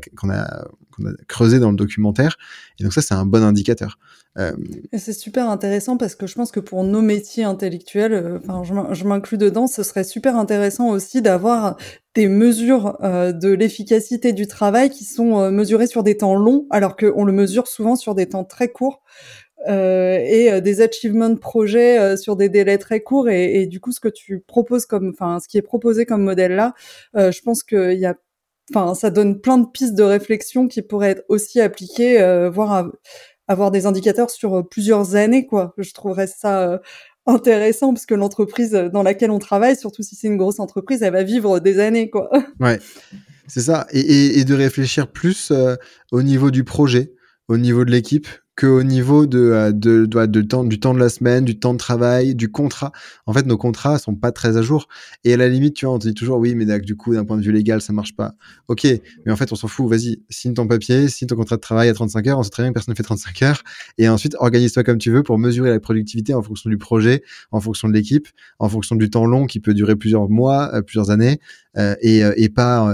creusé dans le documentaire. Et donc ça, c'est un bon indicateur. Euh... C'est super intéressant parce que je pense que pour nos métiers intellectuels, euh, enfin, je m'inclus dedans, ce serait super intéressant aussi d'avoir des mesures euh, de l'efficacité du travail qui sont mesurées sur des temps longs, alors qu'on le mesure souvent sur des temps très courts. Euh, et des achievements projets sur des délais très courts et, du coup ce que tu proposes comme enfin ce qui est proposé comme modèle là je pense qu'il y a enfin ça donne plein de pistes de réflexion qui pourraient être aussi appliquées voire avoir des indicateurs sur euh, plusieurs années, quoi. Je trouverais ça euh, intéressant parce que l'entreprise dans laquelle on travaille, surtout si c'est une grosse entreprise, elle va vivre des années, quoi. Ouais, c'est ça. Et, de réfléchir plus euh, au niveau du projet, au niveau de l'équipe, qu'au niveau de, euh, de, de, de, temps, du temps de la semaine, du temps de travail, du contrat. En fait, nos contrats sont pas très à jour. Et à la limite, tu vois, on te dit toujours, oui, mais du coup, d'un point de vue légal, ça marche pas. Ok, mais en fait, on s'en fout. Vas-y, signe ton papier, signe ton contrat de travail à 35 heures. On sait très bien que personne ne fait 35 heures. Et ensuite, organise-toi comme tu veux pour mesurer la productivité en fonction du projet, en fonction de l'équipe, en fonction du temps long qui peut durer plusieurs mois, euh, plusieurs années, euh, et, et pas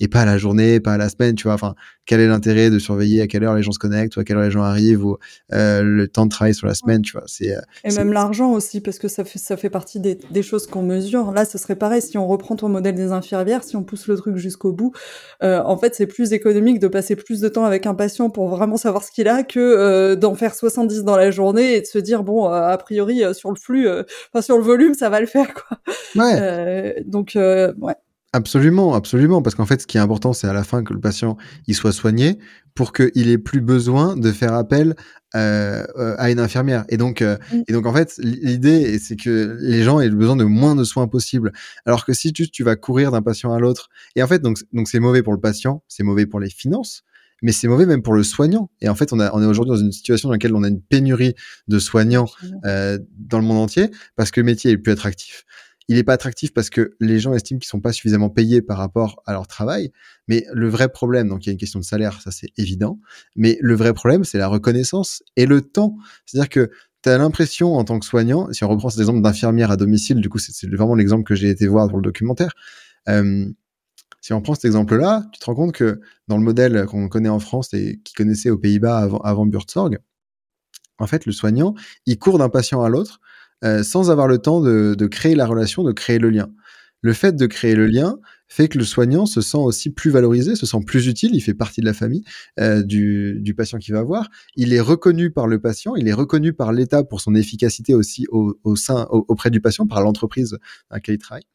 et pas à la journée, pas à la semaine, tu vois. Enfin, quel est l'intérêt de surveiller à quelle heure les gens se connectent ou à quelle heure les gens arrivent ou euh, le temps de travail sur la semaine, tu vois. C'est euh, et même l'argent aussi parce que ça fait ça fait partie des, des choses qu'on mesure. Là, ce serait pareil si on reprend ton modèle des infirmières, si on pousse le truc jusqu'au bout. Euh, en fait, c'est plus économique de passer plus de temps avec un patient pour vraiment savoir ce qu'il a que euh, d'en faire 70 dans la journée et de se dire bon, euh, a priori sur le flux, enfin sur le volume, ça va le faire quoi. Ouais. donc ouais. Absolument, absolument, parce qu'en fait, ce qui est important, c'est à la fin que le patient il soit soigné pour qu'il ait plus besoin de faire appel euh, euh, à une infirmière. Et donc, euh, mm. et donc en fait, l'idée, c'est que les gens aient besoin de moins de soins possibles. Alors que si tu, tu vas courir d'un patient à l'autre, et en fait, donc, donc c'est mauvais pour le patient, c'est mauvais pour les finances, mais c'est mauvais même pour le soignant. Et en fait, on, a, on est aujourd'hui dans une situation dans laquelle on a une pénurie de soignants euh, dans le monde entier parce que le métier est plus attractif il n'est pas attractif parce que les gens estiment qu'ils sont pas suffisamment payés par rapport à leur travail. Mais le vrai problème, donc il y a une question de salaire, ça c'est évident. Mais le vrai problème, c'est la reconnaissance et le temps. C'est-à-dire que tu as l'impression en tant que soignant, si on reprend cet exemple d'infirmière à domicile, du coup c'est vraiment l'exemple que j'ai été voir pour le documentaire. Si on prend cet exemple-là, tu te rends compte que dans le modèle qu'on connaît en France et qui connaissait aux Pays-Bas avant, avant Buurtzorg, en fait, le soignant, il court d'un patient à l'autre euh, sans avoir le temps de, créer la relation, de créer le lien. Le fait de créer le lien fait que le soignant se sent aussi plus valorisé, se sent plus utile, il fait partie de la famille euh, du, patient qu'il va voir. Il est reconnu par le patient, il est reconnu par l'État pour son efficacité aussi au, sein, auprès du patient, par l'entreprise dans laquelle il travaille.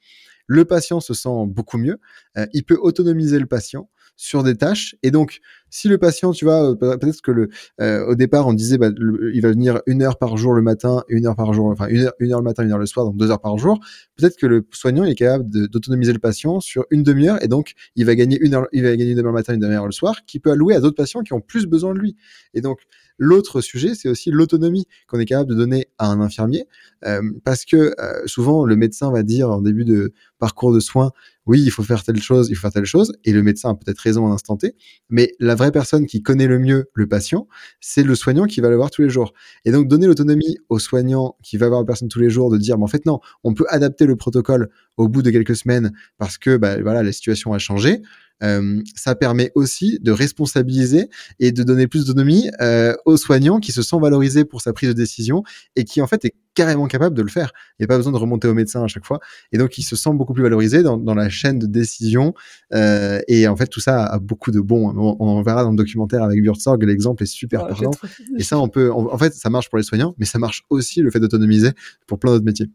Le patient se sent beaucoup mieux, euh, il peut autonomiser le patient sur des tâches. Et donc, si le patient, tu vois, euh, peut-être que le, euh, au départ, on disait, bah, il va venir une heure par jour le matin, une heure par jour, enfin une heure, une heure le matin, une heure le soir, donc deux heures par jour. Peut-être que le soignant est capable d'autonomiser le patient sur une demi-heure, et donc il va gagner une heure, il va gagner une demi-heure le matin, une demi-heure le soir, qui peut allouer à d'autres patients qui ont plus besoin de lui. Et donc, L'autre sujet, c'est aussi l'autonomie qu'on est capable de donner à un infirmier, euh, parce que euh, souvent le médecin va dire en début de parcours de soins, oui, il faut faire telle chose, il faut faire telle chose, et le médecin a peut-être raison à l'instant T, mais la vraie personne qui connaît le mieux le patient, c'est le soignant qui va le voir tous les jours. Et donc donner l'autonomie au soignant qui va voir la personne tous les jours, de dire, mais en fait non, on peut adapter le protocole au bout de quelques semaines parce que bah, voilà la situation a changé. Euh, ça permet aussi de responsabiliser et de donner plus d'autonomie euh, aux soignants qui se sent valorisés pour sa prise de décision et qui en fait est carrément capable de le faire. Il n'y a pas besoin de remonter au médecin à chaque fois. Et donc, il se sent beaucoup plus valorisé dans, dans la chaîne de décision. Euh, et en fait, tout ça a, beaucoup de bons. On, on, verra dans le documentaire avec Buurtzorg, l'exemple est super parlant. Et ça, on peut. en fait, ça marche pour les soignants, mais ça marche aussi le fait d'autonomiser pour plein d'autres métiers.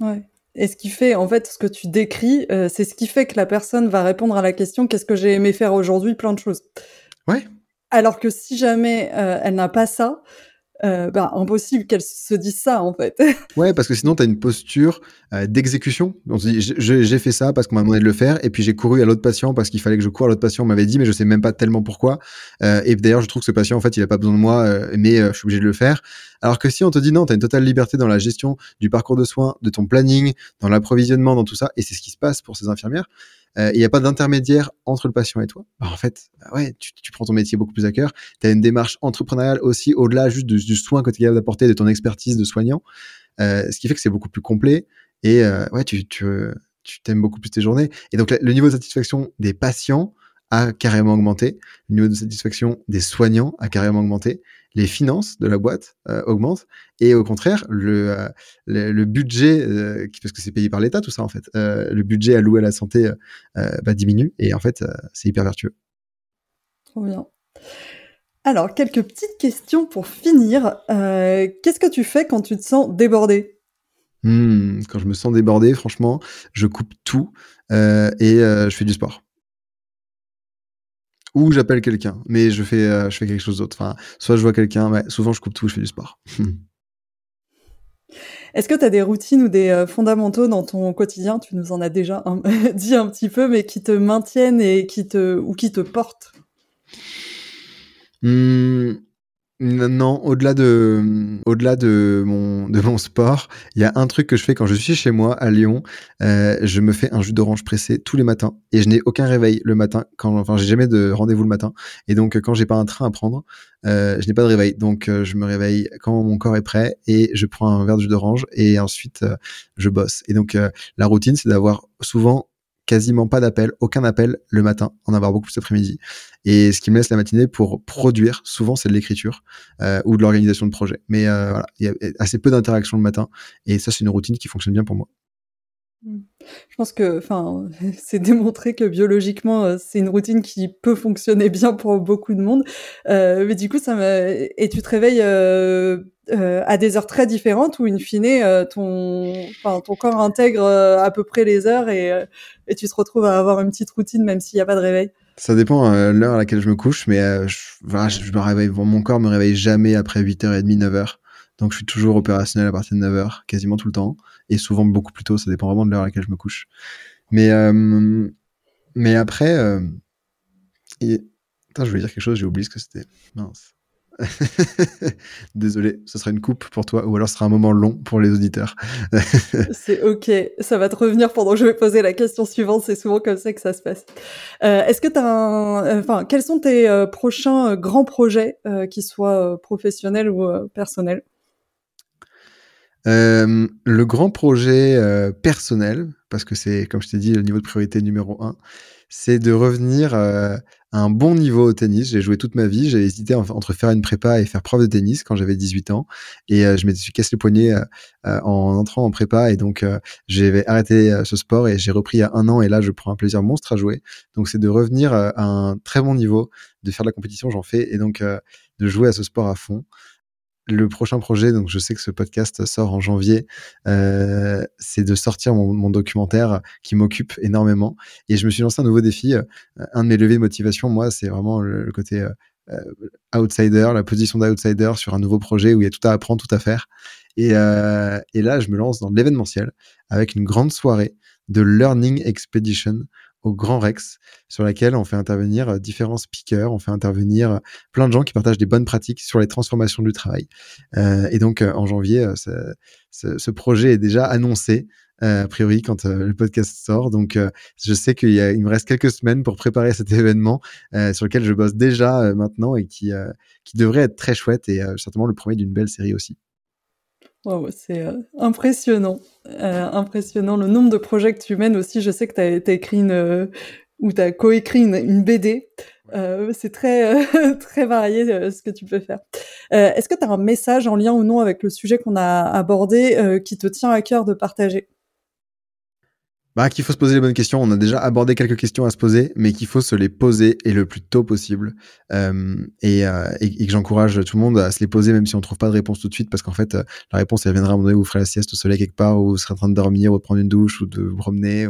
Ouais. Et ce qui fait, en fait, ce que tu décris, euh, c'est ce qui fait que la personne va répondre à la question qu'est-ce que j'ai aimé faire aujourd'hui Plein de choses. Ouais. Alors que si jamais euh, elle n'a pas ça, euh, bah, impossible qu'elle se dise ça en fait. [LAUGHS] ouais, parce que sinon tu as une posture euh, d'exécution. On se dit j'ai fait ça parce qu'on m'a demandé de le faire et puis j'ai couru à l'autre patient parce qu'il fallait que je cours à l'autre patient, on m'avait dit mais je sais même pas tellement pourquoi. Euh, et d'ailleurs, je trouve que ce patient en fait, il a pas besoin de moi mais je suis obligé de le faire. Alors que si on te dit non, tu as une totale liberté dans la gestion du parcours de soins, de ton planning, dans l'approvisionnement, dans tout ça et c'est ce qui se passe pour ces infirmières il n'y a pas d'intermédiaire entre le patient et toi, bah, en fait, bah ouais, tu, tu, prends ton métier beaucoup plus à cœur. Tu as une démarche entrepreneuriale aussi au-delà juste du, du, soin que tu es capable d'apporter, de ton expertise de soignant, euh, ce qui fait que c'est beaucoup plus complet et euh, ouais, tu, tu, tu t'aimes beaucoup plus tes journées. Et donc, le niveau de satisfaction des patients a carrément augmenté, le niveau de satisfaction des soignants a carrément augmenté, les finances de la boîte euh, augmentent et au contraire le euh, le, le, budget euh, parce que c'est payé par l'État tout ça en fait le budget alloué à la santé bah, diminue et en fait c'est hyper vertueux. Trop bien. Alors quelques petites questions pour finir. Qu'est-ce que tu fais quand tu te sens débordé? Mmh, Quand je me sens débordé, franchement, je coupe tout et je fais du sport ou j'appelle quelqu'un, mais je fais, euh, je fais quelque chose d'autre. Enfin, soit je vois quelqu'un, mais souvent je coupe tout, je fais du sport. [LAUGHS] Est-ce que tu as des routines ou des euh, fondamentaux dans ton quotidien? Tu nous en as déjà un, [LAUGHS] dit un petit peu, mais qui te maintiennent et qui te ou qui te portent? Mmh, non, au-delà de, au-delà de mon, de mon sport, il y a un truc que je fais quand je suis chez moi à Lyon. Euh, je me fais un jus d'orange pressé tous les matins et je n'ai aucun réveil le matin. Quand, enfin, j'ai jamais de rendez-vous le matin. Et donc, quand j'ai pas un train à prendre, euh, je n'ai pas de réveil. Donc, euh, je me réveille quand mon corps est prêt et je prends un verre de jus d'orange et ensuite euh, je bosse. Et donc, euh, la routine, c'est d'avoir souvent quasiment pas d'appel, aucun appel le matin, en avoir beaucoup plus l'après-midi. Et ce qui me laisse la matinée pour produire, souvent c'est de l'écriture euh, ou de l'organisation de projet. Mais euh, voilà, il y a assez peu d'interactions le matin et ça c'est une routine qui fonctionne bien pour moi. Mmh. Je pense que, enfin, [LAUGHS] c'est démontré que biologiquement, euh, c'est une routine qui peut fonctionner bien pour beaucoup de monde. Euh, mais du coup, ça m'a. Et tu te réveilles euh, à des heures très différentes où, in fine, ton, enfin, ton corps intègre à peu près les heures et, et tu te retrouves à avoir une petite routine même s'il n'y a pas de réveil. Ça dépend l'heure à laquelle je me couche, mais voilà, je, me réveille. Mon corps me réveille jamais après 8h30, 9h. Donc je suis toujours opérationnel à partir de 9h, quasiment tout le temps, et souvent beaucoup plus tôt, ça dépend vraiment de l'heure à laquelle je me couche. Mais, euh, mais après, euh, je voulais dire quelque chose, j'ai oublié ce que c'était. Mince. [LAUGHS] Désolé, ce sera une coupe pour toi, ou alors ce sera un moment long pour les auditeurs. [LAUGHS] c'est ok, ça va te revenir pendant que je vais poser la question suivante. C'est souvent comme ça que ça se passe. Euh, Est-ce que tu as un, enfin, quels sont tes euh, prochains euh, grands projets, euh, qu'ils soient professionnels ou personnels? Euh, le grand projet euh, personnel, parce que c'est, comme je t'ai dit, le niveau de priorité numéro un, c'est de revenir euh, à un bon niveau au tennis. J'ai joué toute ma vie. J'ai hésité entre faire une prépa et faire prof de tennis quand j'avais 18 ans. Et je me suis cassé le poignet en entrant en prépa. Et donc, j'ai arrêté ce sport et j'ai repris il y a un an. Et là, je prends un plaisir monstre à jouer. Donc, c'est de revenir à un très bon niveau, de faire de la compétition, j'en fais. Et donc, de jouer à ce sport à fond le prochain projet, donc je sais que ce podcast sort en janvier, euh, c'est de sortir mon, documentaire qui m'occupe énormément. Et je me suis lancé un nouveau défi. Un de mes levées de motivation, moi, c'est vraiment le, le côté euh, outsider, la position d'outsider sur un nouveau projet où il y a tout à apprendre, tout à faire. Et, euh, et là, je me lance dans l'événementiel avec une grande soirée de Learning Expedition au Grand Rex, sur laquelle on fait intervenir différents speakers, on fait intervenir plein de gens qui partagent des bonnes pratiques sur les transformations du travail. Euh, et donc, en janvier, ce, projet est déjà annoncé. Euh, a priori quand euh, le podcast sort. Donc, euh, je sais qu'il il me reste quelques semaines pour préparer cet [LAUGHS] événement sur lequel je bosse déjà maintenant et qui devrait être très chouette et certainement le premier d'une belle série aussi. Wow, c'est euh, impressionnant, euh, impressionnant le nombre de projets que tu mènes aussi. Je sais que tu as, écrit une euh, ou tu as coécrit une, une BD. C'est très [LAUGHS] très varié ce que tu peux faire. Est-ce que tu as un message en lien ou non avec le sujet qu'on a abordé qui te tient à cœur de partager? Bah, qu'il faut se poser les bonnes questions. On a déjà abordé quelques questions à se poser, mais qu'il faut se les poser et le plus tôt possible. Euh, et, euh, et, que j'encourage tout le monde à se les poser, même si on trouve pas de réponse tout de suite, parce qu'en fait, euh, la réponse, elle viendra à un moment donné où vous ferez la sieste au soleil quelque part, ou vous serez en train de dormir, ou de prendre une douche, ou de vous promener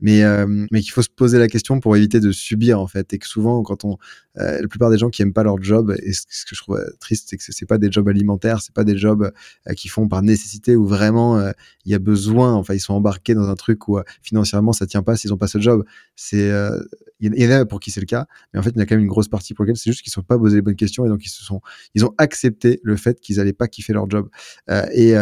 mais euh, mais qu'il faut se poser la question pour éviter de subir en fait. Et que souvent quand on euh, la plupart des gens qui aiment pas leur job et ce, que je trouve triste c'est que c'est pas des jobs alimentaires c'est pas des jobs euh, qui font par nécessité ou vraiment il y a besoin enfin ils sont embarqués dans un truc où financièrement ça tient pas s'ils ont pas ce job. C'est il y en a pour qui c'est le cas mais en fait il y a quand même une grosse partie pour laquelle c'est juste qu'ils sont pas posé les bonnes questions et donc ils se sont ils ont accepté le fait qu'ils allaient pas kiffer leur job et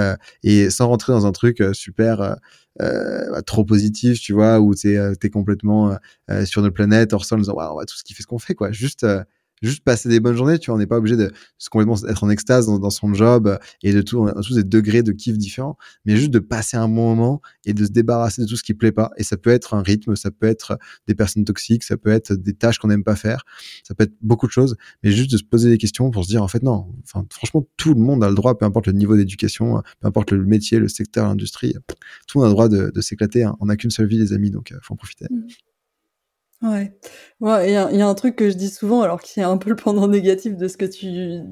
et sans rentrer dans un truc super euh, bah, trop positif, tu vois, où tu es, euh, complètement euh, sur notre planète, hors sol, en disant, on va tout ce qui fait ce qu'on fait, quoi. Juste, juste passer des bonnes journées, tu vois, on n'est pas obligé de complètement être en extase dans, son job et de tout, tous des degrés de kiff différents, mais juste de passer un bon moment et de se débarrasser de tout ce qui plaît pas. Et ça peut être un rythme, ça peut être des personnes toxiques, ça peut être des tâches qu'on n'aime pas faire, ça peut être beaucoup de choses, mais juste de se poser des questions pour se dire, en fait, non, enfin, franchement, tout le monde a le droit, peu importe le niveau d'éducation, peu importe le métier, le secteur, l'industrie, tout le monde a le droit de, s'éclater. Hein. On n'a qu'une seule vie, les amis, donc faut en profiter. Mmh. Ouais. Ouais, il y a, y a, un truc que je dis souvent, alors qui est un peu le pendant négatif de ce que tu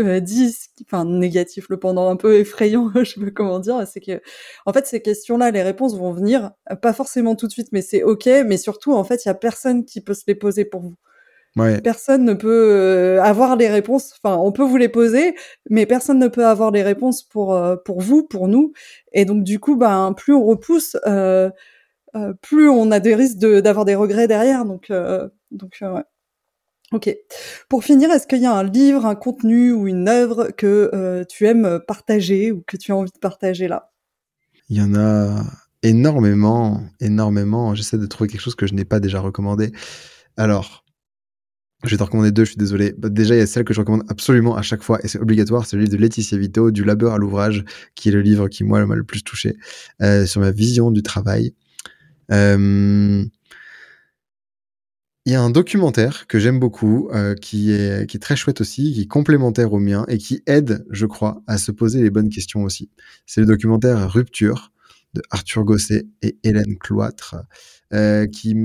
euh, dis, enfin négatif, le pendant un peu effrayant, [LAUGHS] je sais pas comment dire, c'est que, en fait, ces questions-là, les réponses vont venir, pas forcément tout de suite, mais c'est ok, mais surtout, en fait, il y a personne qui peut se les poser pour vous. Ouais. Personne ne peut euh, avoir les réponses. Enfin, on peut vous les poser, mais personne ne peut avoir les réponses pour euh, pour vous, pour nous. Et donc du coup, ben plus on repousse, euh, euh, plus on a des risques d'avoir des regrets derrière. Donc, euh, donc euh, ouais. Ok. Pour finir, est-ce qu'il y a un livre, un contenu ou une œuvre que tu aimes partager ou que tu as envie de partager là? Il y en a énormément, énormément. J'essaie de trouver quelque chose que je n'ai pas déjà recommandé. Alors, je vais te recommander deux, je suis désolé. Bah, déjà, il y a celle que je recommande absolument à chaque fois, et c'est obligatoire, c'est le livre de Laetitia Vito, Du labeur à l'ouvrage, qui est le livre qui, moi, m'a le plus touché, sur ma vision du travail. Euh, il y a un documentaire que j'aime beaucoup, euh, qui, est, qui est très chouette aussi, qui est complémentaire au mien et qui aide, je crois, à se poser les bonnes questions aussi. C'est le documentaire Rupture de Arthur Gosset et Hélène Cloître. Euh, qui,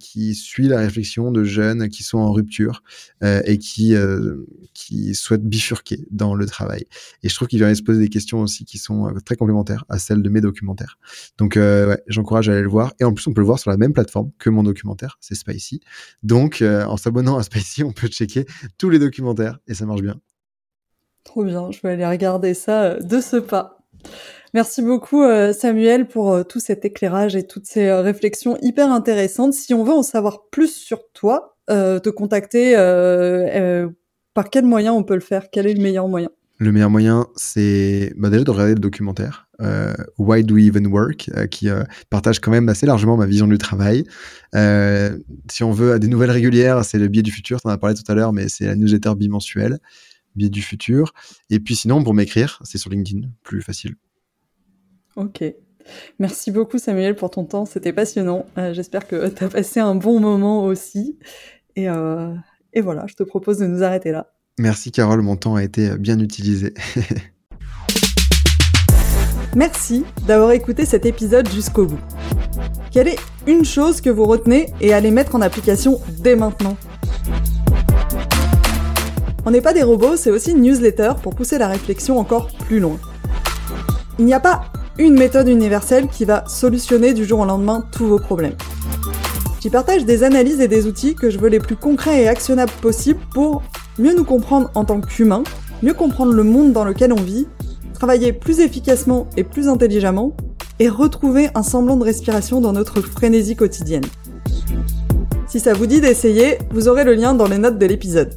qui suit la réflexion de jeunes qui sont en rupture euh, et qui, euh, qui souhaitent bifurquer dans le travail. Et je trouve qu'il vient se poser des questions aussi qui sont très complémentaires à celles de mes documentaires. Donc, j'encourage à aller le voir. Et en plus, on peut le voir sur la même plateforme que mon documentaire, c'est Spicy. Donc, en s'abonnant à Spicy, on peut checker tous les documentaires et ça marche bien. Trop bien, je vais aller regarder ça de ce pas. Merci beaucoup euh, Samuel pour euh, tout cet éclairage et toutes ces euh, réflexions hyper intéressantes. Si on veut en savoir plus sur toi, te contacter, par quel moyen on peut le faire? Quel est le meilleur moyen? Le meilleur moyen, c'est bah, déjà de regarder le documentaire Why Do We Even Work, qui partage quand même assez largement ma vision du travail. si on veut des nouvelles régulières, c'est le biais du futur, tu en as parlé tout à l'heure, mais c'est la newsletter bimensuelle, biais du futur. Et puis sinon, pour m'écrire, c'est sur LinkedIn, plus facile. Ok. Merci beaucoup Samuel pour ton temps, c'était passionnant. Euh, j'espère que [LAUGHS] tu as passé un bon moment aussi. Et, euh, et voilà, je te propose de nous arrêter là. Merci Carole, mon temps a été bien utilisé. [LAUGHS] Merci d'avoir écouté cet épisode jusqu'au bout. Quelle est une chose que vous retenez et allez mettre en application dès maintenant? On n'est pas des robots, c'est aussi une newsletter pour pousser la réflexion encore plus loin. Il n'y a pas une méthode universelle qui va solutionner du jour au lendemain tous vos problèmes. J'y partage des analyses et des outils que je veux les plus concrets et actionnables possibles pour mieux nous comprendre en tant qu'humains, mieux comprendre le monde dans lequel on vit, travailler plus efficacement et plus intelligemment, et retrouver un semblant de respiration dans notre frénésie quotidienne. Si ça vous dit d'essayer, vous aurez le lien dans les notes de l'épisode.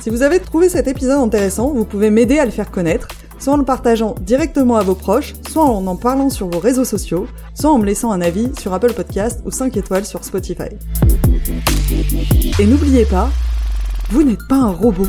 Si vous avez trouvé cet épisode intéressant, vous pouvez m'aider à le faire connaître soit en le partageant directement à vos proches, soit en en parlant sur vos réseaux sociaux, soit en me laissant un avis sur Apple Podcast ou 5 étoiles sur Spotify. Et n'oubliez pas, vous n'êtes pas un robot.